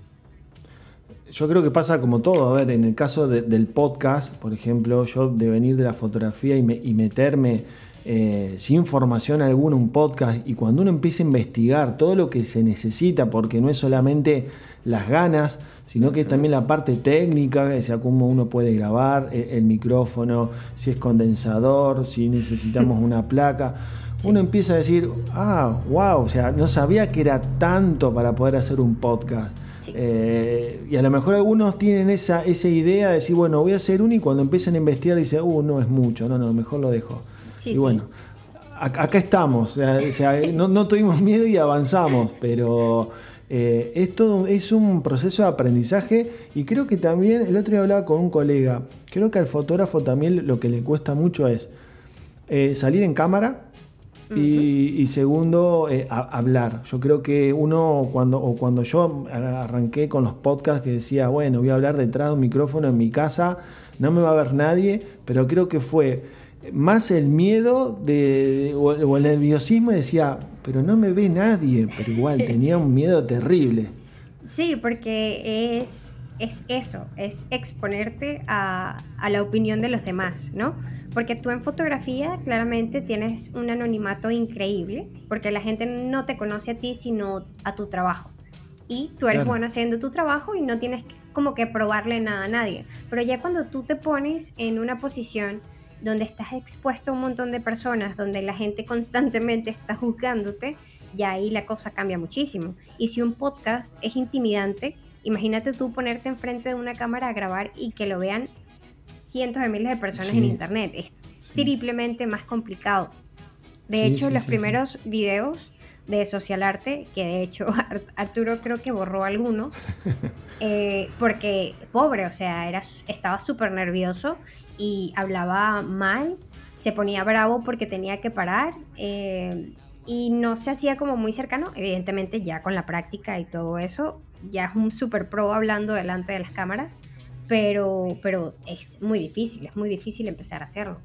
Yo creo que pasa como todo. A ver, en el caso del podcast, por ejemplo, yo de venir de la fotografía y, y meterme eh, sin formación alguna un podcast y cuando uno empieza a investigar todo lo que se necesita, porque no es solamente las ganas, sino que es también la parte técnica, o sea, cómo uno puede grabar, el, el micrófono, si es condensador, si necesitamos una placa. Uno empieza a decir, ah, wow, o sea, no sabía que era tanto para poder hacer un podcast. Eh, y a lo mejor algunos tienen esa, esa idea de decir, bueno, voy a hacer uno y cuando empiezan a investigar dicen, uh, no es mucho, no, no, mejor lo dejo y bueno, acá estamos, no, tuvimos miedo y avanzamos, pero eh, es, un proceso de aprendizaje y creo que también, el otro día hablaba con un colega, creo que al fotógrafo también lo que le cuesta mucho es eh, salir en cámara. Y, segundo, eh, hablar. Yo creo que uno, cuando, o cuando yo arranqué con los podcasts que decía, bueno, voy a hablar detrás de un micrófono en mi casa, no me va a ver nadie, pero creo que fue más el miedo de, o, el nerviosismo decía, pero no me ve nadie, pero igual tenía un miedo terrible. Sí, porque es, es eso, es exponerte a, a, la opinión de los demás, ¿no? Porque tú en fotografía claramente tienes un anonimato increíble, porque la gente no te conoce a ti, sino a tu trabajo. Y tú eres bueno haciendo tu trabajo y no tienes como que probarle nada a nadie. Pero ya cuando tú te pones en una posición donde estás expuesto a un montón de personas, donde la gente constantemente está juzgándote, ya ahí la cosa cambia muchísimo. Y si un podcast es intimidante, imagínate tú ponerte enfrente de una cámara a grabar y que lo vean cientos de miles de personas en internet. Es triplemente más complicado. De hecho, los primeros videos de Social Arte, que de hecho Arturo creo que borró algunos, eh, porque pobre, o sea, era, estaba súper nervioso y hablaba mal, se ponía bravo porque tenía que parar eh, y no se hacía como muy cercano, evidentemente ya con la práctica y todo eso, ya es un súper pro hablando delante de las cámaras, pero, pero es muy difícil, es muy difícil empezar a hacerlo.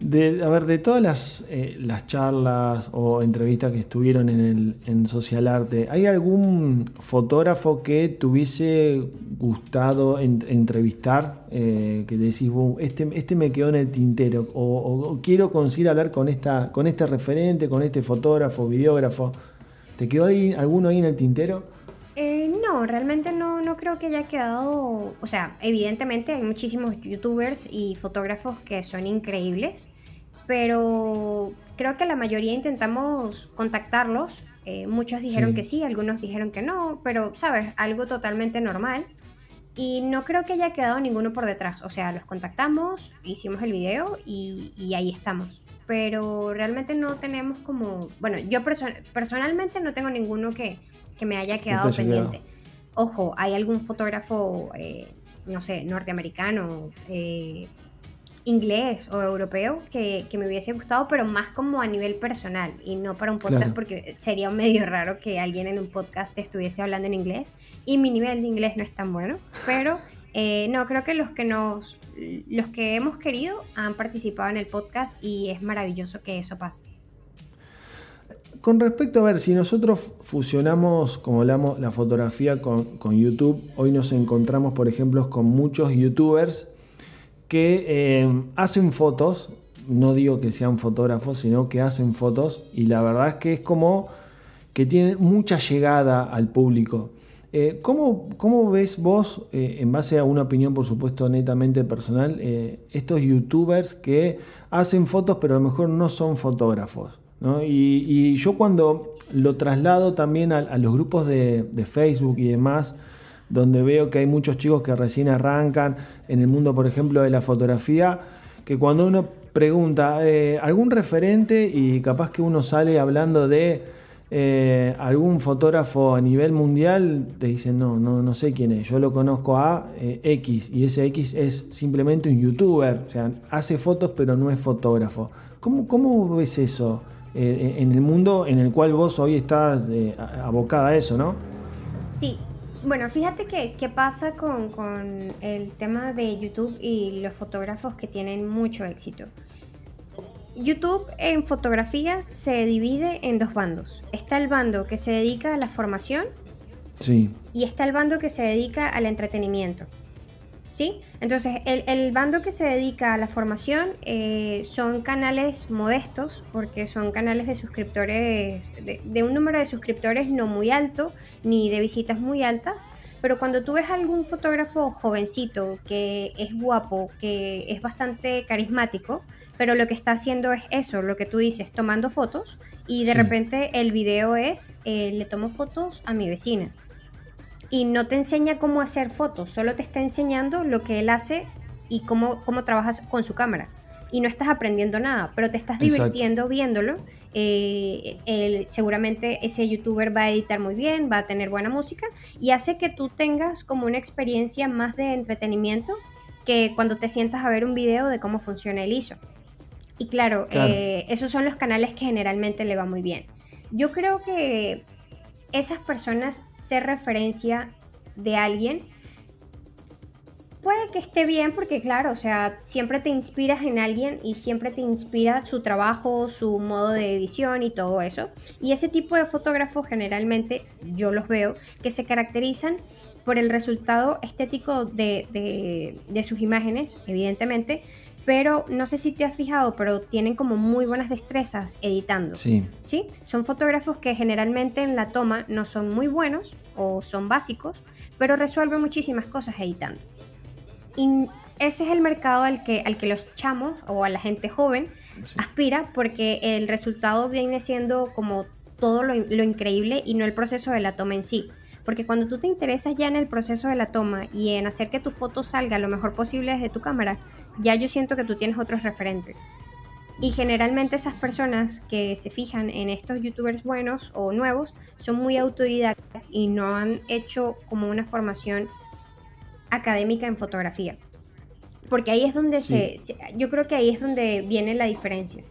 De, a ver, de todas las, eh, las, charlas o entrevistas que estuvieron en, el, en Social Arte, ¿hay algún fotógrafo que te hubiese gustado entrevistar? Eh, que decís, este, este me quedó en el tintero, o, quiero conseguir hablar con, esta, con este referente, con este fotógrafo, videógrafo. ¿Te quedó alguno ahí en el tintero? Eh, no, realmente no, no creo que haya quedado, o sea, evidentemente hay muchísimos youtubers y fotógrafos que son increíbles, pero creo que la mayoría intentamos contactarlos. Eh, muchos dijeron que sí, algunos dijeron que no, pero, ¿sabes? Algo totalmente normal. Y no creo que haya quedado ninguno por detrás. O sea, los contactamos, hicimos el video y, y ahí estamos. Pero realmente no tenemos como... Bueno, yo personalmente no tengo ninguno que, que me haya quedado pendiente. Ojo, hay algún fotógrafo, eh, no sé, norteamericano, eh, inglés o europeo que, me hubiese gustado, pero más como a nivel personal y no para un podcast porque sería medio raro que alguien en un podcast estuviese hablando en inglés y mi nivel de inglés no es tan bueno, pero eh, no, creo que los que nos, los que hemos querido han participado en el podcast y es maravilloso que eso pase. Con respecto a ver, si nosotros fusionamos, como hablamos, la fotografía con, YouTube, hoy nos encontramos, por ejemplo, con muchos youtubers que eh, hacen fotos, no digo que sean fotógrafos, sino que hacen fotos y la verdad es que es como que tienen mucha llegada al público. Eh, ¿cómo, ves vos, eh, en base a una opinión por supuesto netamente personal, estos youtubers que hacen fotos pero a lo mejor no son fotógrafos? Y, yo cuando lo traslado también a, los grupos de, Facebook y demás, donde veo que hay muchos chicos que recién arrancan en el mundo, por ejemplo, de la fotografía, que cuando uno pregunta eh, algún referente y capaz que uno sale hablando de eh, algún fotógrafo a nivel mundial, te dicen, no, no, no sé quién es, yo lo conozco a eh, X y ese X es simplemente un youtuber, o sea, hace fotos pero no es fotógrafo. ¿Cómo, cómo ves eso? Eh, en el mundo en el cual vos hoy estás eh, abocada a eso, ¿no? Sí, Bueno, fíjate que, qué pasa con, con el tema de YouTube y los fotógrafos que tienen mucho éxito. YouTube en fotografía se divide en dos bandos. Está el bando que se dedica a la formación sí. y está el bando que se dedica al entretenimiento. ¿Sí? Entonces, el, bando que se dedica a la formación eh, son canales modestos, porque son canales de suscriptores, de, un número de suscriptores no muy alto, ni de visitas muy altas, pero cuando tú ves algún fotógrafo jovencito que es guapo, que es bastante carismático, pero lo que está haciendo es eso, lo que tú dices, tomando fotos, y de repente el video es, eh, le tomo fotos a mi vecina y no te enseña cómo hacer fotos, solo te está enseñando lo que él hace y cómo, cómo trabajas con su cámara. Y no estás aprendiendo nada, pero te estás divirtiendo viéndolo. Eh, seguramente ese youtuber va a editar muy bien, va a tener buena música y hace que tú tengas como una experiencia más de entretenimiento que cuando te sientas a ver un video de cómo funciona el ISO. Y claro, eh, esos son los canales que generalmente le va muy bien. Yo creo que esas personas ser referencia de alguien, puede que esté bien porque claro, o sea, siempre te inspiras en alguien y siempre te inspira su trabajo, su modo de edición y todo eso. Y ese tipo de fotógrafos generalmente yo los veo que se caracterizan por el resultado estético de, de sus imágenes, evidentemente, pero no sé si te has fijado, pero tienen como muy buenas destrezas editando. Sí. ¿Sí? Son fotógrafos que generalmente en la toma no son muy buenos o son básicos, pero resuelven muchísimas cosas editando. Y ese es el mercado al que, al que los chamos o a la gente joven aspira porque el resultado viene siendo como todo lo, lo increíble y no el proceso de la toma en sí. Porque cuando tú te interesas ya en el proceso de la toma y en hacer que tu foto salga lo mejor posible desde tu cámara, ya yo siento que tú tienes otros referentes. Y generalmente esas personas que se fijan en estos youtubers buenos o nuevos son muy autodidactas y no han hecho como una formación académica en fotografía. Porque ahí es donde se, yo creo que ahí es donde viene la diferencia.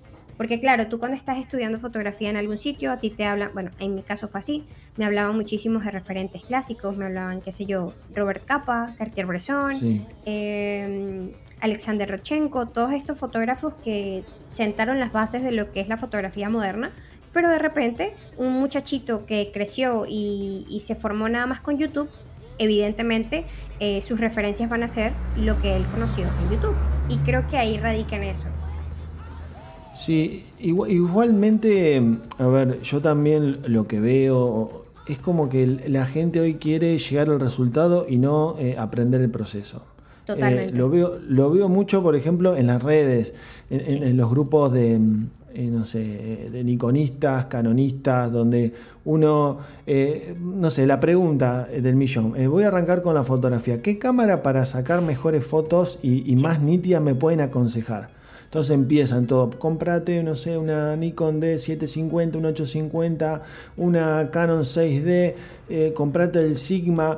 Porque claro, tú cuando estás estudiando fotografía en algún sitio, a ti te hablan, bueno, en mi caso fue así, me hablaban muchísimos de referentes clásicos, me hablaban, qué sé yo, Robert Capa, Cartier-Bresson, em, Alexander Rochenko, todos estos fotógrafos que sentaron las bases de lo que es la fotografía moderna, pero de repente un muchachito que creció y, se formó nada más con YouTube, evidentemente eh, sus referencias van a ser lo que él conoció en YouTube. Y creo que ahí radica en eso. Sí, igualmente, a ver, yo también lo que veo es como que la gente hoy quiere llegar al resultado y no eh, aprender el proceso. Totalmente. Eh, lo, veo, lo veo mucho, por ejemplo, en las redes, en, los grupos de, eh, no sé, de niconistas, canonistas, donde uno, no sé, la pregunta del millón, voy a arrancar con la fotografía, ¿qué cámara para sacar mejores fotos y, más nítidas me pueden aconsejar? Entonces empiezan todo, comprate, no sé, una Nikon D750, una 850, una Canon 6D, eh, comprate el Sigma.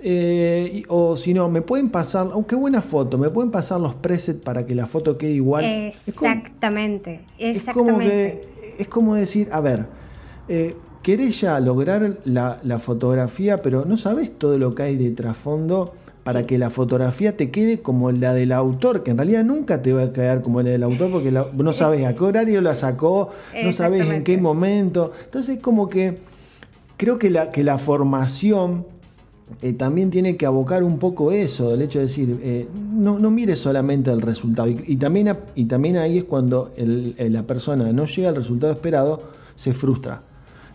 Eh, o si no, me pueden pasar, aunque buena foto, me pueden pasar los presets para que la foto quede igual. Exactamente, es como, exactamente. Es como, decir, a ver, eh, querés ya lograr la, la, fotografía, pero no sabes todo lo que hay de trasfondo para que la fotografía te quede como la del autor, que en realidad nunca te va a quedar como la del autor porque no sabes a qué horario la sacó, no sabes en qué momento. Entonces es como que creo que la, que la formación eh, también tiene que abocar un poco eso, el hecho de decir, eh, no, no mires solamente el resultado. Y, también, y también ahí es cuando la persona no llega al resultado esperado, se frustra.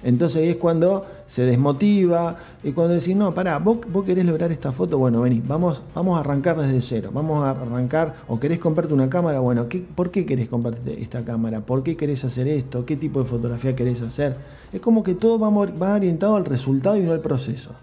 Entonces ahí es cuando se desmotiva y cuando decís, no, pará, vos, vos querés lograr esta foto, bueno, vení, vamos, vamos a arrancar desde cero, vamos a arrancar, o querés comprarte una cámara, bueno, ¿qué, ¿por qué querés comprarte esta cámara? ¿Por qué querés hacer esto? ¿Qué tipo de fotografía querés hacer? Es como que todo va, va orientado al resultado y no al proceso.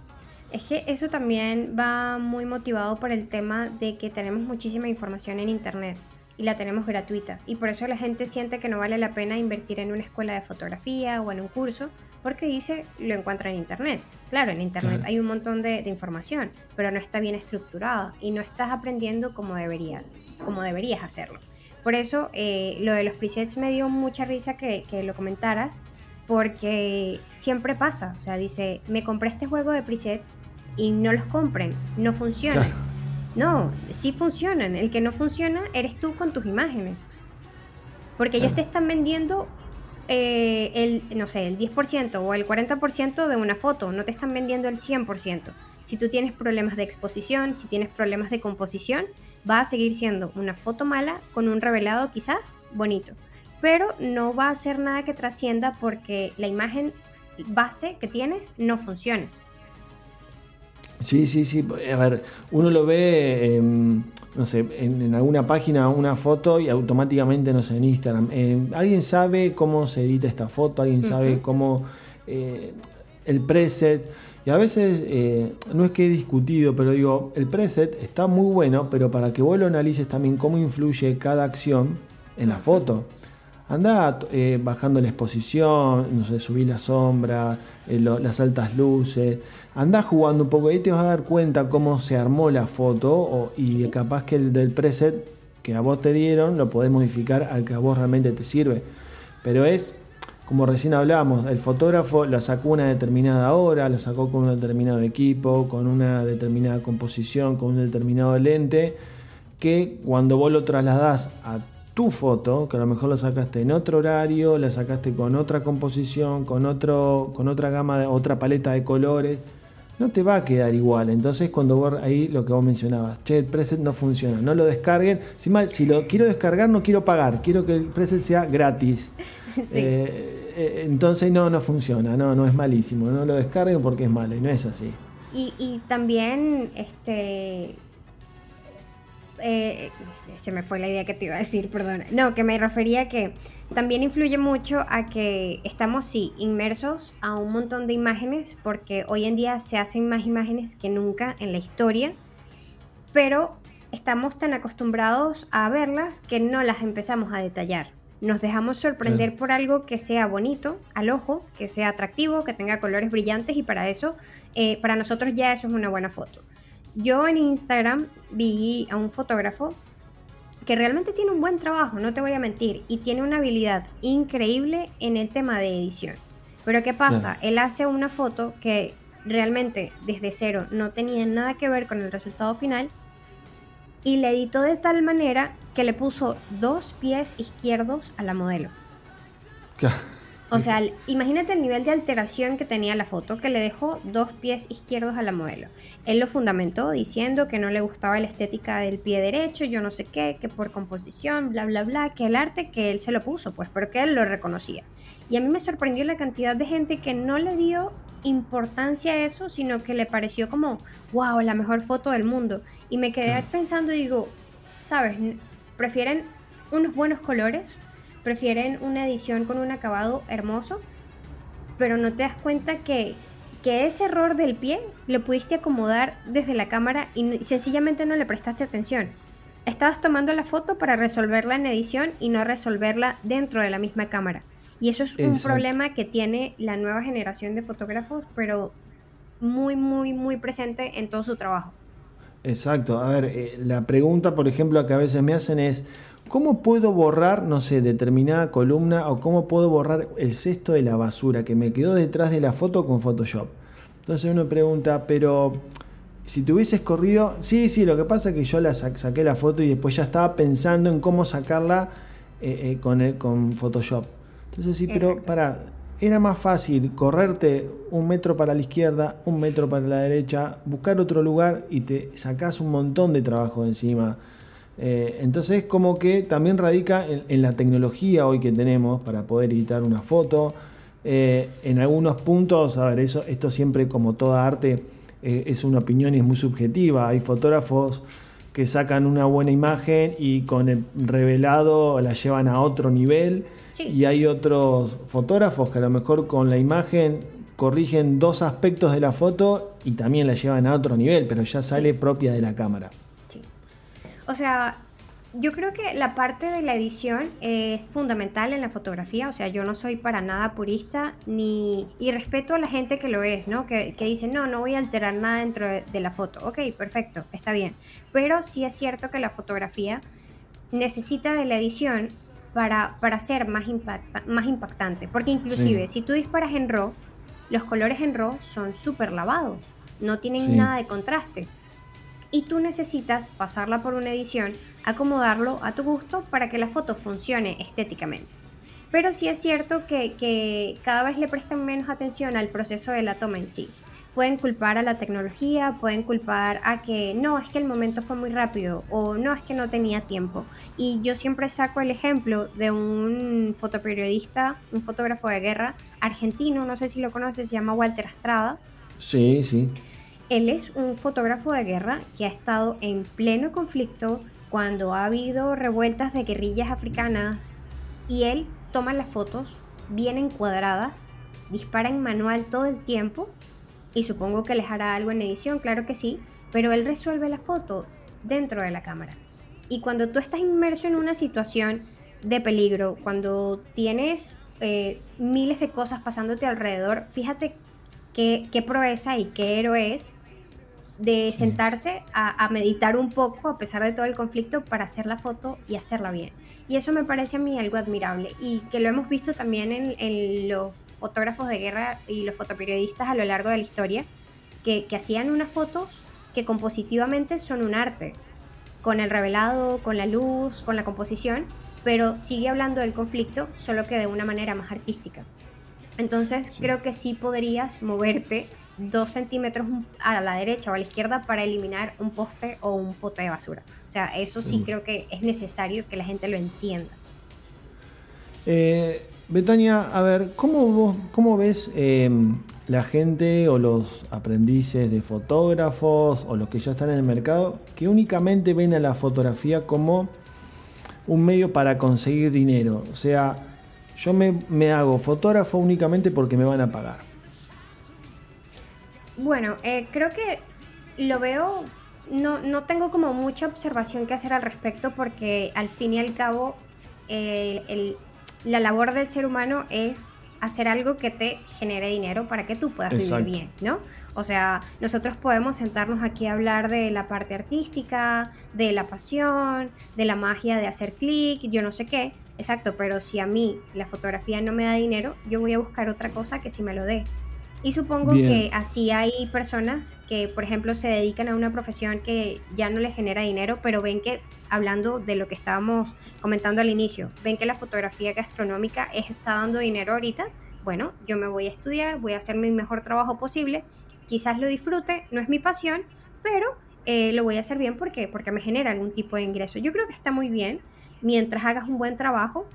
Es que eso también va muy motivado por el tema de que tenemos muchísima información en Internet y la tenemos gratuita. Y por eso la gente siente que no vale la pena invertir en una escuela de fotografía o en un curso, porque dice lo encuentra en Internet. Claro, en Internet hay un montón de, información, pero no está bien estructurada y no estás aprendiendo como deberías, como deberías hacerlo. Por eso eh, lo de los presets me dio mucha risa que, que lo comentaras, porque siempre pasa, o sea, dice, me compré este juego de presets y no los compren, no funcionan. No, sí funcionan. El que no funciona eres tú con tus imágenes. Porque ellos te están vendiendo eh, el, no sé, el 10% o el 40% de una foto, no te están vendiendo el 100%. Si tú tienes problemas de exposición, si tienes problemas de composición, va a seguir siendo una foto mala con un revelado quizás bonito. Pero no va a ser nada que trascienda porque la imagen base que tienes no funciona. Sí, sí, sí. A ver, uno lo ve, no sé, en, alguna página, una foto y automáticamente, no sé, en Instagram. Eh, alguien sabe cómo se edita esta foto, alguien sabe cómo eh, el preset. Y a veces, eh, no es que he discutido, pero digo, el preset está muy bueno, pero para que vos lo analices también cómo influye cada acción en la foto. Anda eh, bajando la exposición, no sé, subir la sombra, eh, las altas luces. Anda jugando un poco y te vas a dar cuenta cómo se armó la foto y capaz que el del preset que a vos te dieron lo podés modificar al que a vos realmente te sirve. Pero es, como recién hablábamos, el fotógrafo la sacó una determinada hora, la sacó con un determinado equipo, con una determinada composición, con un determinado lente, que cuando vos lo trasladás a tu foto, que a lo mejor la sacaste en otro horario, la sacaste con otra composición, con, otro, con otra gama, de, otra paleta de colores, no te va a quedar igual. Entonces, cuando vos ahí lo que vos mencionabas, che, el preset no funciona, no lo descarguen. Si, mal, si lo quiero descargar, no quiero pagar, quiero que el preset sea gratis. Eh, eh, entonces, no, no funciona, no, no es malísimo, no lo descarguen porque es malo y no es así. Y, y también, este eh, se me fue la idea que te iba a decir, perdón. No, que me refería a que también influye mucho a que estamos, sí, inmersos a un montón de imágenes, porque hoy en día se hacen más imágenes que nunca en la historia, pero estamos tan acostumbrados a verlas que no las empezamos a detallar. Nos dejamos sorprender por algo que sea bonito al ojo, que sea atractivo, que tenga colores brillantes y para eso, eh, para nosotros ya eso es una buena foto. Yo en Instagram vi a un fotógrafo que realmente tiene un buen trabajo, no te voy a mentir, y tiene una habilidad increíble en el tema de edición. Pero ¿qué pasa? Él hace una foto que realmente desde cero no tenía nada que ver con el resultado final y le editó de tal manera que le puso dos pies izquierdos a la modelo. O sea, imagínate el nivel de alteración que tenía la foto que le dejó dos pies izquierdos a la modelo. Él lo fundamentó diciendo que no le gustaba la estética del pie derecho, yo no sé qué, que por composición, bla, bla, bla, que el arte que él se lo puso, pues, porque él lo reconocía. Y a mí me sorprendió la cantidad de gente que no le dio importancia a eso, sino que le pareció como, wow, la mejor foto del mundo. Y me quedé pensando y digo, ¿sabes? Prefieren unos buenos colores prefieren una edición con un acabado hermoso, pero no te das cuenta que, que ese error del pie lo pudiste acomodar desde la cámara y sencillamente no le prestaste atención. Estabas tomando la foto para resolverla en edición y no resolverla dentro de la misma cámara. Y eso es un problema que tiene la nueva generación de fotógrafos, pero muy, muy, muy presente en todo su trabajo. Exacto. A ver, eh, la pregunta, por ejemplo, que a veces me hacen es, ¿Cómo puedo borrar, no sé, determinada columna o cómo puedo borrar el cesto de la basura que me quedó detrás de la foto con Photoshop? Entonces uno pregunta, pero si te hubieses corrido, sí, sí, lo que pasa es que yo la saqué la foto y después ya estaba pensando en cómo sacarla eh, eh, con, con Photoshop. Entonces sí, pero para, era más fácil correrte un metro para la izquierda, un metro para la derecha, buscar otro lugar y te sacás un montón de trabajo encima. Eh, entonces como que también radica en, la tecnología hoy que tenemos para poder editar una foto. Eh, en algunos puntos, a ver, eso, esto siempre como toda arte eh, es una opinión y es muy subjetiva. Hay fotógrafos que sacan una buena imagen y con el revelado la llevan a otro nivel. Y hay otros fotógrafos que a lo mejor con la imagen corrigen dos aspectos de la foto y también la llevan a otro nivel, pero ya sale propia de la cámara. O sea, yo creo que la parte de la edición es fundamental en la fotografía, o sea, yo no soy para nada purista ni y respeto a la gente que lo es, ¿no? Que, que dice, no, no voy a alterar nada dentro de, la foto. Ok, perfecto, está bien. Pero sí es cierto que la fotografía necesita de la edición para, para ser más, más impactante, porque inclusive si tú disparas en RAW, los colores en RAW son súper lavados. no tienen nada de contraste. Y tú necesitas pasarla por una edición, acomodarlo a tu gusto para que la foto funcione estéticamente. Pero sí es cierto que, que cada vez le prestan menos atención al proceso de la toma en sí pueden culpar a la tecnología, pueden culpar a que no, es que el momento fue muy rápido o no, es que no tenía tiempo. Y yo siempre saco el ejemplo de un fotoperiodista, un fotógrafo de guerra argentino, no sé si lo conoces, se llama Walter Estrada. Sí, sí. Él es un fotógrafo de guerra que ha estado en pleno conflicto cuando ha habido revueltas de guerrillas africanas y él toma las fotos bien encuadradas, dispara en manual todo el tiempo y supongo que les hará algo en edición, claro que sí, pero él resuelve la foto dentro de la cámara. Y cuando tú estás inmerso en una situación de peligro, cuando tienes eh, miles de cosas pasándote alrededor, fíjate qué, qué proeza y qué héroe es de sentarse a, meditar un poco a pesar de todo el conflicto para hacer la foto y hacerla bien. Y eso me parece a mí algo admirable y que lo hemos visto también en, los fotógrafos de guerra y los fotoperiodistas a lo largo de la historia, que, hacían unas fotos que compositivamente son un arte, con el revelado, con la luz, con la composición, pero sigue hablando del conflicto, solo que de una manera más artística. Entonces creo que sí podrías moverte dos centímetros a la derecha o a la izquierda para eliminar un poste o un pote de basura. O sea, eso sí, creo que es necesario que la gente lo entienda. Eh, Betania, a ver, ¿cómo, vos, cómo ves em, la gente o los aprendices de fotógrafos o los que ya están en el mercado que únicamente ven a la fotografía como un medio para conseguir dinero? O sea, yo me, me hago fotógrafo únicamente porque me van a pagar. Bueno, eh, creo que lo veo, no, no, tengo como mucha observación que hacer al respecto porque al fin y al cabo la labor del ser humano es hacer algo que te genere dinero para que tú puedas vivir bien, ¿no? O sea, nosotros podemos sentarnos aquí a hablar de la parte artística, de la pasión, de la magia de hacer clic, yo no sé qué, exacto, pero si a mí la fotografía no me da dinero, yo voy a buscar otra cosa que sí me lo dé. Y supongo que así hay personas que, por ejemplo, se dedican a una profesión que ya no les genera dinero, pero ven que, hablando de lo que estábamos comentando al inicio, ven que la fotografía gastronómica está dando dinero ahorita. Bueno, yo me voy a estudiar, voy a hacer mi mejor trabajo posible, quizás lo disfrute, no es mi pasión, pero eh, lo voy a hacer bien porque, porque me genera algún tipo de ingreso. Yo creo que está muy bien mientras hagas un buen trabajo,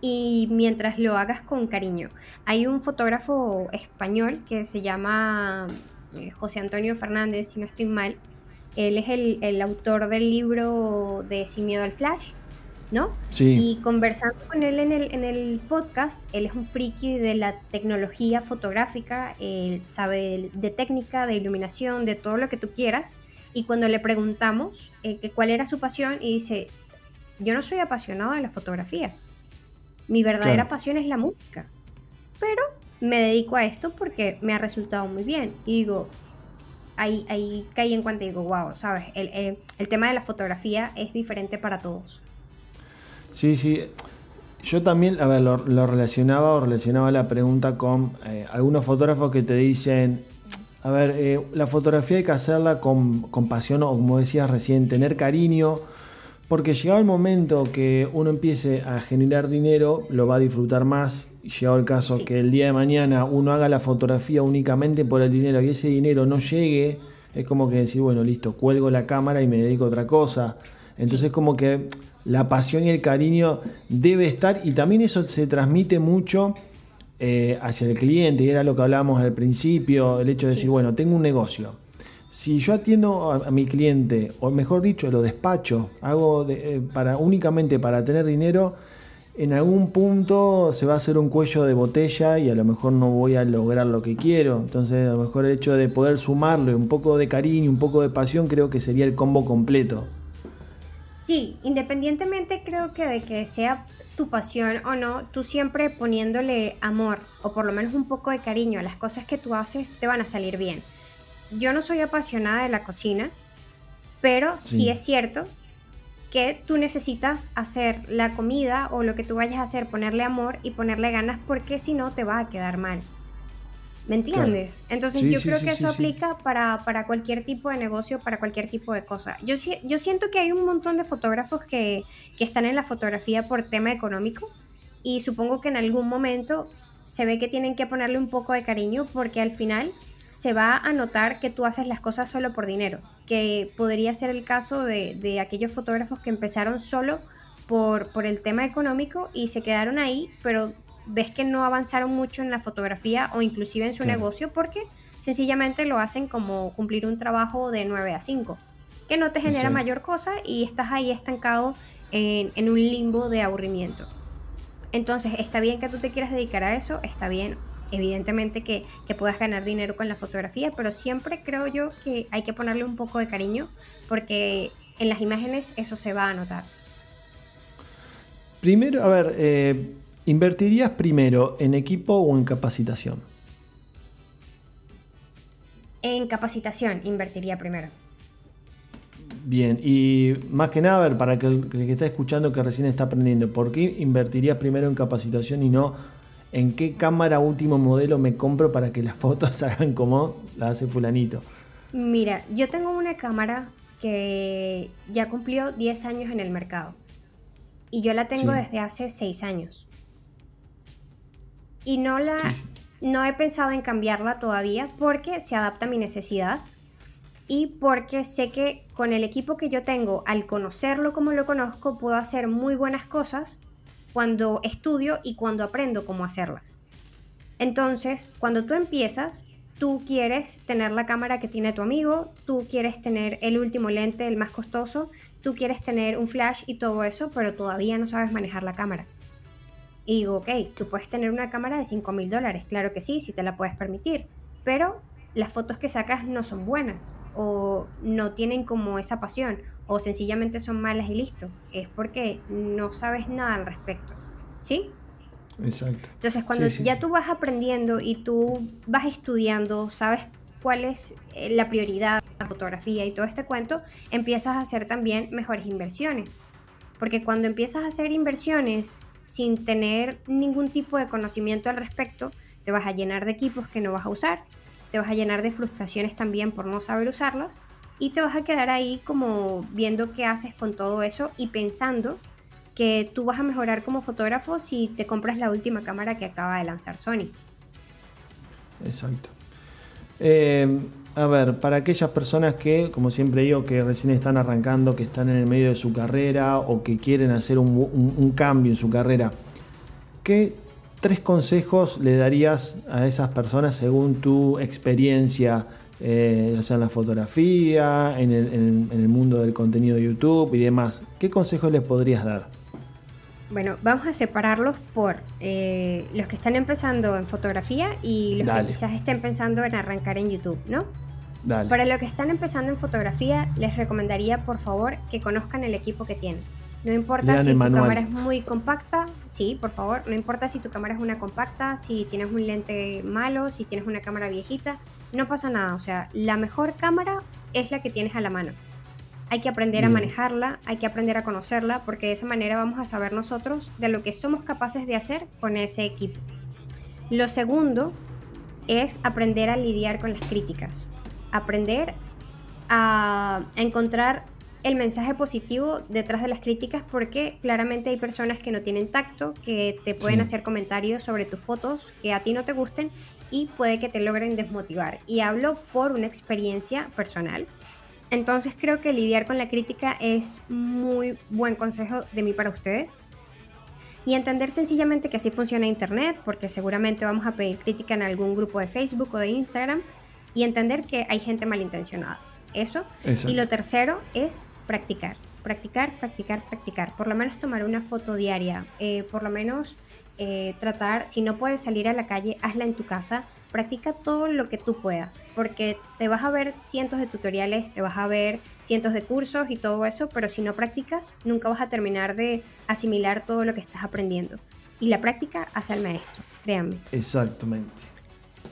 y mientras lo hagas con cariño. Hay un fotógrafo español que se llama eh, José Antonio Fernández, si no estoy mal. Él es el, autor del libro de Sin Miedo al Flash, ¿no? Sí. Y conversando con él en el, en el podcast, él es un friki de la tecnología fotográfica, él sabe de, técnica, de iluminación, de todo lo que tú quieras. Y cuando le preguntamos eh, que cuál era su pasión, y dice, yo no soy apasionado de la fotografía, mi verdadera pasión es la música. Pero me dedico a esto porque me ha resultado muy bien. Y digo, ahí, ahí caí en cuenta y digo, wow, ¿sabes? El, eh, tema de la fotografía es diferente para todos. Sí, sí. Yo también, a ver, lo, relacionaba o relacionaba la pregunta con eh, algunos fotógrafos que te dicen, a ver, eh, la fotografía hay que hacerla con, con pasión o como decías recién, tener cariño porque llegado el momento que uno empiece a generar dinero, lo va a disfrutar más. Y llegado el caso que el día de mañana uno haga la fotografía únicamente por el dinero y ese dinero no llegue, es como que decir, bueno, listo, cuelgo la cámara y me dedico a otra cosa. Entonces como que la pasión y el cariño debe estar y también eso se transmite mucho eh, hacia el cliente, y era lo que hablábamos al principio, el hecho de decir, bueno, tengo un negocio si yo atiendo a, mi cliente, o mejor dicho, lo despacho, hago eh, para, únicamente para tener dinero, en algún punto se va a hacer un cuello de botella y a lo mejor no voy a lograr lo que quiero. Entonces, a lo mejor el hecho de poder sumarle un poco de cariño, un poco de pasión, creo que sería el combo completo. Sí, independientemente creo que de que sea tu pasión o no, tú siempre poniéndole amor o por lo menos un poco de cariño a las cosas que tú haces te van a salir bien yo no soy apasionada de la cocina, pero sí. es cierto que tú necesitas hacer la comida o lo que tú vayas a hacer, ponerle amor y ponerle ganas porque si no te va a quedar mal. ¿Me entiendes? Entonces yo creo que eso aplica para, para, cualquier tipo de negocio, para cualquier tipo de cosa. Yo, yo siento que hay un montón de fotógrafos que, que están en la fotografía por tema económico y supongo que en algún momento se ve que tienen que ponerle un poco de cariño porque al final se va a notar que tú haces las cosas solo por dinero, que podría ser el caso de, de aquellos fotógrafos que empezaron solo por, por el tema económico y se quedaron ahí, pero ves que no avanzaron mucho en la fotografía o inclusive en su negocio porque sencillamente lo hacen como cumplir un trabajo de 9 a 5, que no te genera mayor cosa y estás ahí estancado en, un limbo de aburrimiento. Entonces, está bien que tú te quieras dedicar a eso, está bien, evidentemente que, que, puedas ganar dinero con la fotografía, pero siempre creo yo que hay que ponerle un poco de cariño porque en las imágenes eso se va a notar. Primero, a ver, eh, ¿Invertirías primero en equipo o en capacitación? En capacitación invertiría primero. Bien, y más que nada, a ver, para que el, que está escuchando que recién está aprendiendo, ¿por qué invertirías primero en capacitación y no en qué cámara último modelo me compro para que las fotos salgan como la hace fulanito? Mira, yo tengo una cámara que ya cumplió 10 años en el mercado. Y yo la tengo desde hace 6 años. Y no la no he pensado en cambiarla todavía porque se adapta a mi necesidad y porque sé que con el equipo que yo tengo, al conocerlo como lo conozco, puedo hacer muy buenas cosas cuando estudio y cuando aprendo cómo hacerlas. Entonces, cuando tú empiezas, tú quieres tener la cámara que tiene tu amigo, tú quieres tener el último lente, el más costoso, tú quieres tener un flash y todo eso, pero todavía no sabes manejar la cámara. Y digo, ok, tú puedes tener una cámara de 5 mil dólares, claro que sí, si te la puedes permitir, pero las fotos que sacas no son buenas o no tienen como esa pasión o sencillamente son malas y listo. Es porque no sabes nada al respecto. ¿Sí? Exacto. Entonces cuando ya tú vas aprendiendo y tú vas estudiando, sabes cuál es eh, la prioridad, la fotografía y todo este cuento, empiezas a hacer también mejores inversiones. Porque cuando empiezas a hacer inversiones sin tener ningún tipo de conocimiento al respecto, te vas a llenar de equipos que no vas a usar, te vas a llenar de frustraciones también por no saber usarlos y te vas a quedar ahí como viendo qué haces con todo eso y pensando que tú vas a mejorar como fotógrafo si te compras la última cámara que acaba de lanzar Sony. Exacto. Eh, a ver, para aquellas personas que, como siempre digo, que recién están arrancando, que están en el medio de su carrera o que quieren hacer un, cambio en su carrera, ¿qué tres consejos le darías a esas personas según tu experiencia, eh, ya sea en la fotografía, en el, mundo del contenido de YouTube y demás? ¿Qué consejos les podrías dar? Bueno, vamos a separarlos por eh, los que están empezando en fotografía y los que quizás estén pensando en arrancar en YouTube, ¿no? Dale. Para los que están empezando en fotografía, les recomendaría por favor que conozcan el equipo que tienen. No importa si tu cámara es muy compacta, sí, por favor, no importa si tu cámara es una compacta, si tienes un lente malo, si tienes una cámara viejita, no pasa nada, o sea, la mejor cámara es la que tienes a la mano. Hay que aprender a manejarla, hay que aprender a conocerla, porque de esa manera vamos a saber nosotros de lo que somos capaces de hacer con ese equipo. Lo segundo es aprender a lidiar con las críticas, aprender a encontrar el mensaje positivo detrás de las críticas porque claramente hay personas que no tienen tacto, que te pueden hacer comentarios sobre tus fotos que a ti no te gusten y puede que te logren desmotivar. Y hablo por una experiencia personal. Entonces creo que lidiar con la crítica es muy buen consejo de mí para ustedes. Y entender sencillamente que así funciona Internet, porque seguramente vamos a pedir crítica en algún grupo de Facebook o de Instagram, y entender que hay gente malintencionada. Eso. Y lo tercero es practicar. Practicar, practicar, practicar. Por lo menos tomar una foto diaria. Eh, por lo menos eh, tratar, si no puedes salir a la calle, hazla en tu casa practica todo lo que tú puedas, porque te vas a ver cientos de tutoriales, te vas a ver cientos de cursos y todo eso, pero si no practicas, nunca vas a terminar de asimilar todo lo que estás aprendiendo. Y la práctica hace al maestro, créanme. Exactamente.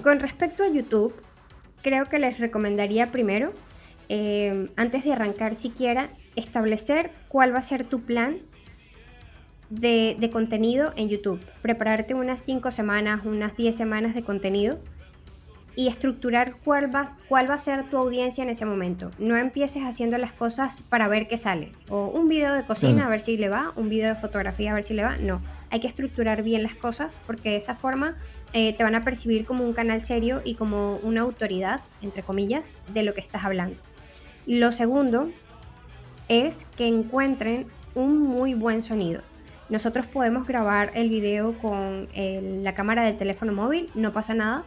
Con respecto a YouTube, creo que les recomendaría primero, eh, antes de arrancar siquiera, establecer cuál va a ser tu plan de, contenido en YouTube. Prepararte unas 5 semanas, unas 10 semanas de contenido y estructurar cuál va, cuál va a ser tu audiencia en ese momento. No empieces haciendo las cosas para ver qué sale. O un video de cocina a ver si le va, un video de fotografía a ver si le va. No, hay que estructurar bien las cosas porque de esa forma eh, te van a percibir como un canal serio y como una autoridad, entre comillas, de lo que estás hablando. Lo segundo es que encuentren un muy buen sonido. Nosotros podemos grabar el video con la cámara del teléfono móvil, no pasa nada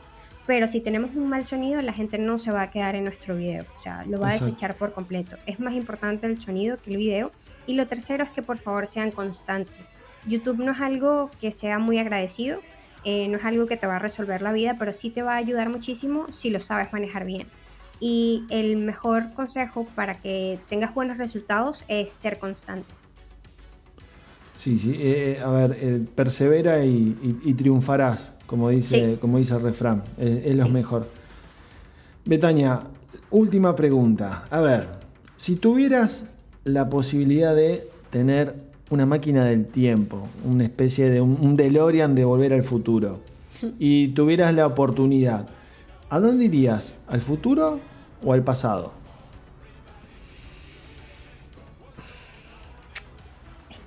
pero si tenemos un mal sonido, la gente no se va a quedar en nuestro video, o sea, lo va a desechar por completo. Es más importante el sonido que el video. Y lo tercero es que por favor sean constantes. YouTube no es algo que sea muy agradecido, eh, no es algo que te va a resolver la vida, pero sí te va a ayudar muchísimo si lo sabes manejar bien. Y el mejor consejo para que tengas buenos resultados es ser constantes. Sí, sí, eh, a ver, eh, persevera y triunfarás como dice, como dice el refrán, es, lo mejor. Betania, última pregunta. A ver, si tuvieras la posibilidad de tener una máquina del tiempo, una especie de un, DeLorean de volver al futuro, y tuvieras la oportunidad, ¿a dónde irías? ¿Al futuro o al pasado?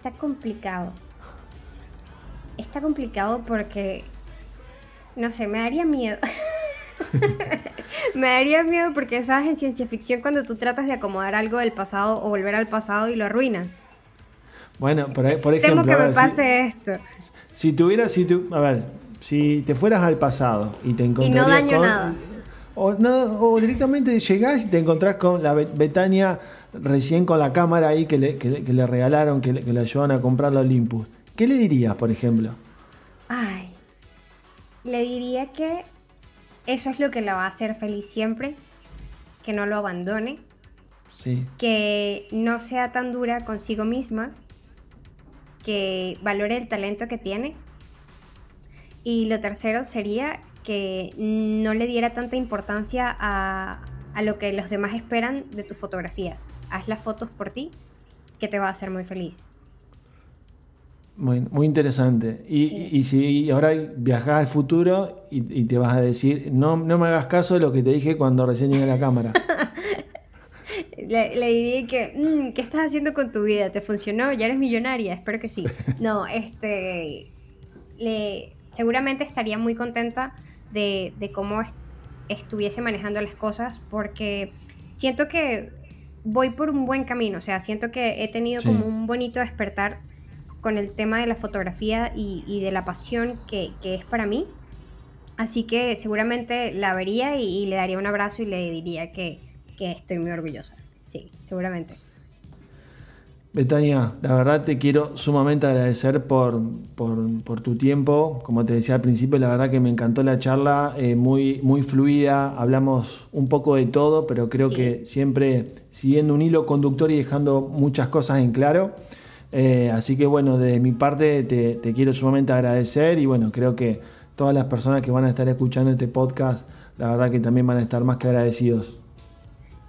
Está complicado. Está complicado porque no sé, me daría miedo. me daría miedo porque sabes en ciencia ficción cuando tú tratas de acomodar algo del pasado o volver al pasado y lo arruinas. Bueno, por, ejemplo. Temo que me pase esto. Si tuvieras, si tu, a ver, si te fueras al pasado y te encontrarías. Y no daño nada. O, o directamente llegás y te encontrás con la Betania recién con la cámara ahí que le, que, le regalaron, que le, que le ayudan a comprar la Olympus. ¿Qué le dirías, por ejemplo? Ay, le diría que eso es lo que la va a hacer feliz siempre, que no lo abandone, que no sea tan dura consigo misma, que valore el talento que tiene. Y lo tercero sería que no le diera tanta importancia a, a lo que los demás esperan de tus fotografías. Haz las fotos por ti, que te va a hacer muy feliz. Muy, muy interesante. Y, si ahora viajas al futuro y, te vas a decir, no, no me hagas caso de lo que te dije cuando recién llegué a la cámara. le, diría que, mm, ¿qué estás haciendo con tu vida? ¿Te funcionó? ¿Ya eres millonaria? Espero que sí. No, este, le, seguramente estaría muy contenta de, cómo estuviese manejando las cosas porque siento que voy por un buen camino, o sea, siento que he tenido como un bonito despertar con el tema de la fotografía y, de la pasión que, es para mí. Así que seguramente la vería y, le daría un abrazo y le diría que, estoy muy orgullosa. Sí, seguramente. Betania, la verdad te quiero sumamente agradecer por, por, tu tiempo. Como te decía al principio, la verdad que me encantó la charla, eh, muy, muy fluida. Hablamos un poco de todo, pero creo que siempre siguiendo un hilo conductor y dejando muchas cosas en claro. Eh, así que bueno, de mi parte te, quiero sumamente agradecer y bueno, creo que todas las personas que van a estar escuchando este podcast, la verdad que también van a estar más que agradecidos.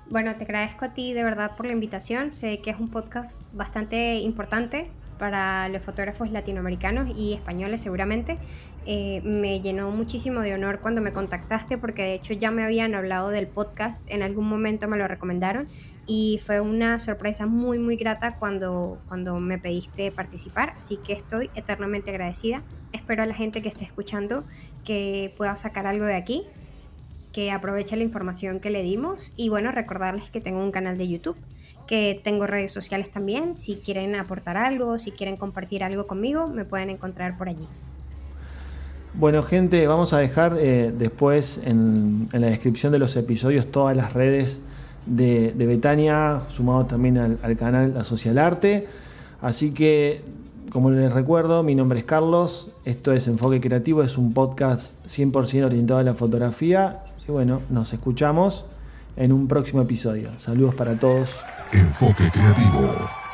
Bueno, te agradezco a ti de verdad por la invitación. Sé que es un podcast bastante importante para los fotógrafos latinoamericanos y españoles seguramente. Eh, me llenó muchísimo de honor cuando me contactaste porque de hecho ya me habían hablado del podcast, en algún momento me lo recomendaron y fue una sorpresa muy muy grata cuando, cuando me pediste participar, así que estoy eternamente agradecida. Espero a la gente que esté escuchando que pueda sacar algo de aquí, que aproveche la información que le dimos y bueno, recordarles que tengo un canal de YouTube, que tengo redes sociales también, si quieren aportar algo, si quieren compartir algo conmigo, me pueden encontrar por allí. Bueno, gente, vamos a dejar eh, después en, la descripción de los episodios todas las redes de, Betania, sumado también al, canal La Social Arte. Así que, como les recuerdo, mi nombre es Carlos, esto es Enfoque Creativo, es un podcast 100% orientado a la fotografía. Y bueno, nos escuchamos en un próximo episodio. Saludos para todos. Enfoque Creativo.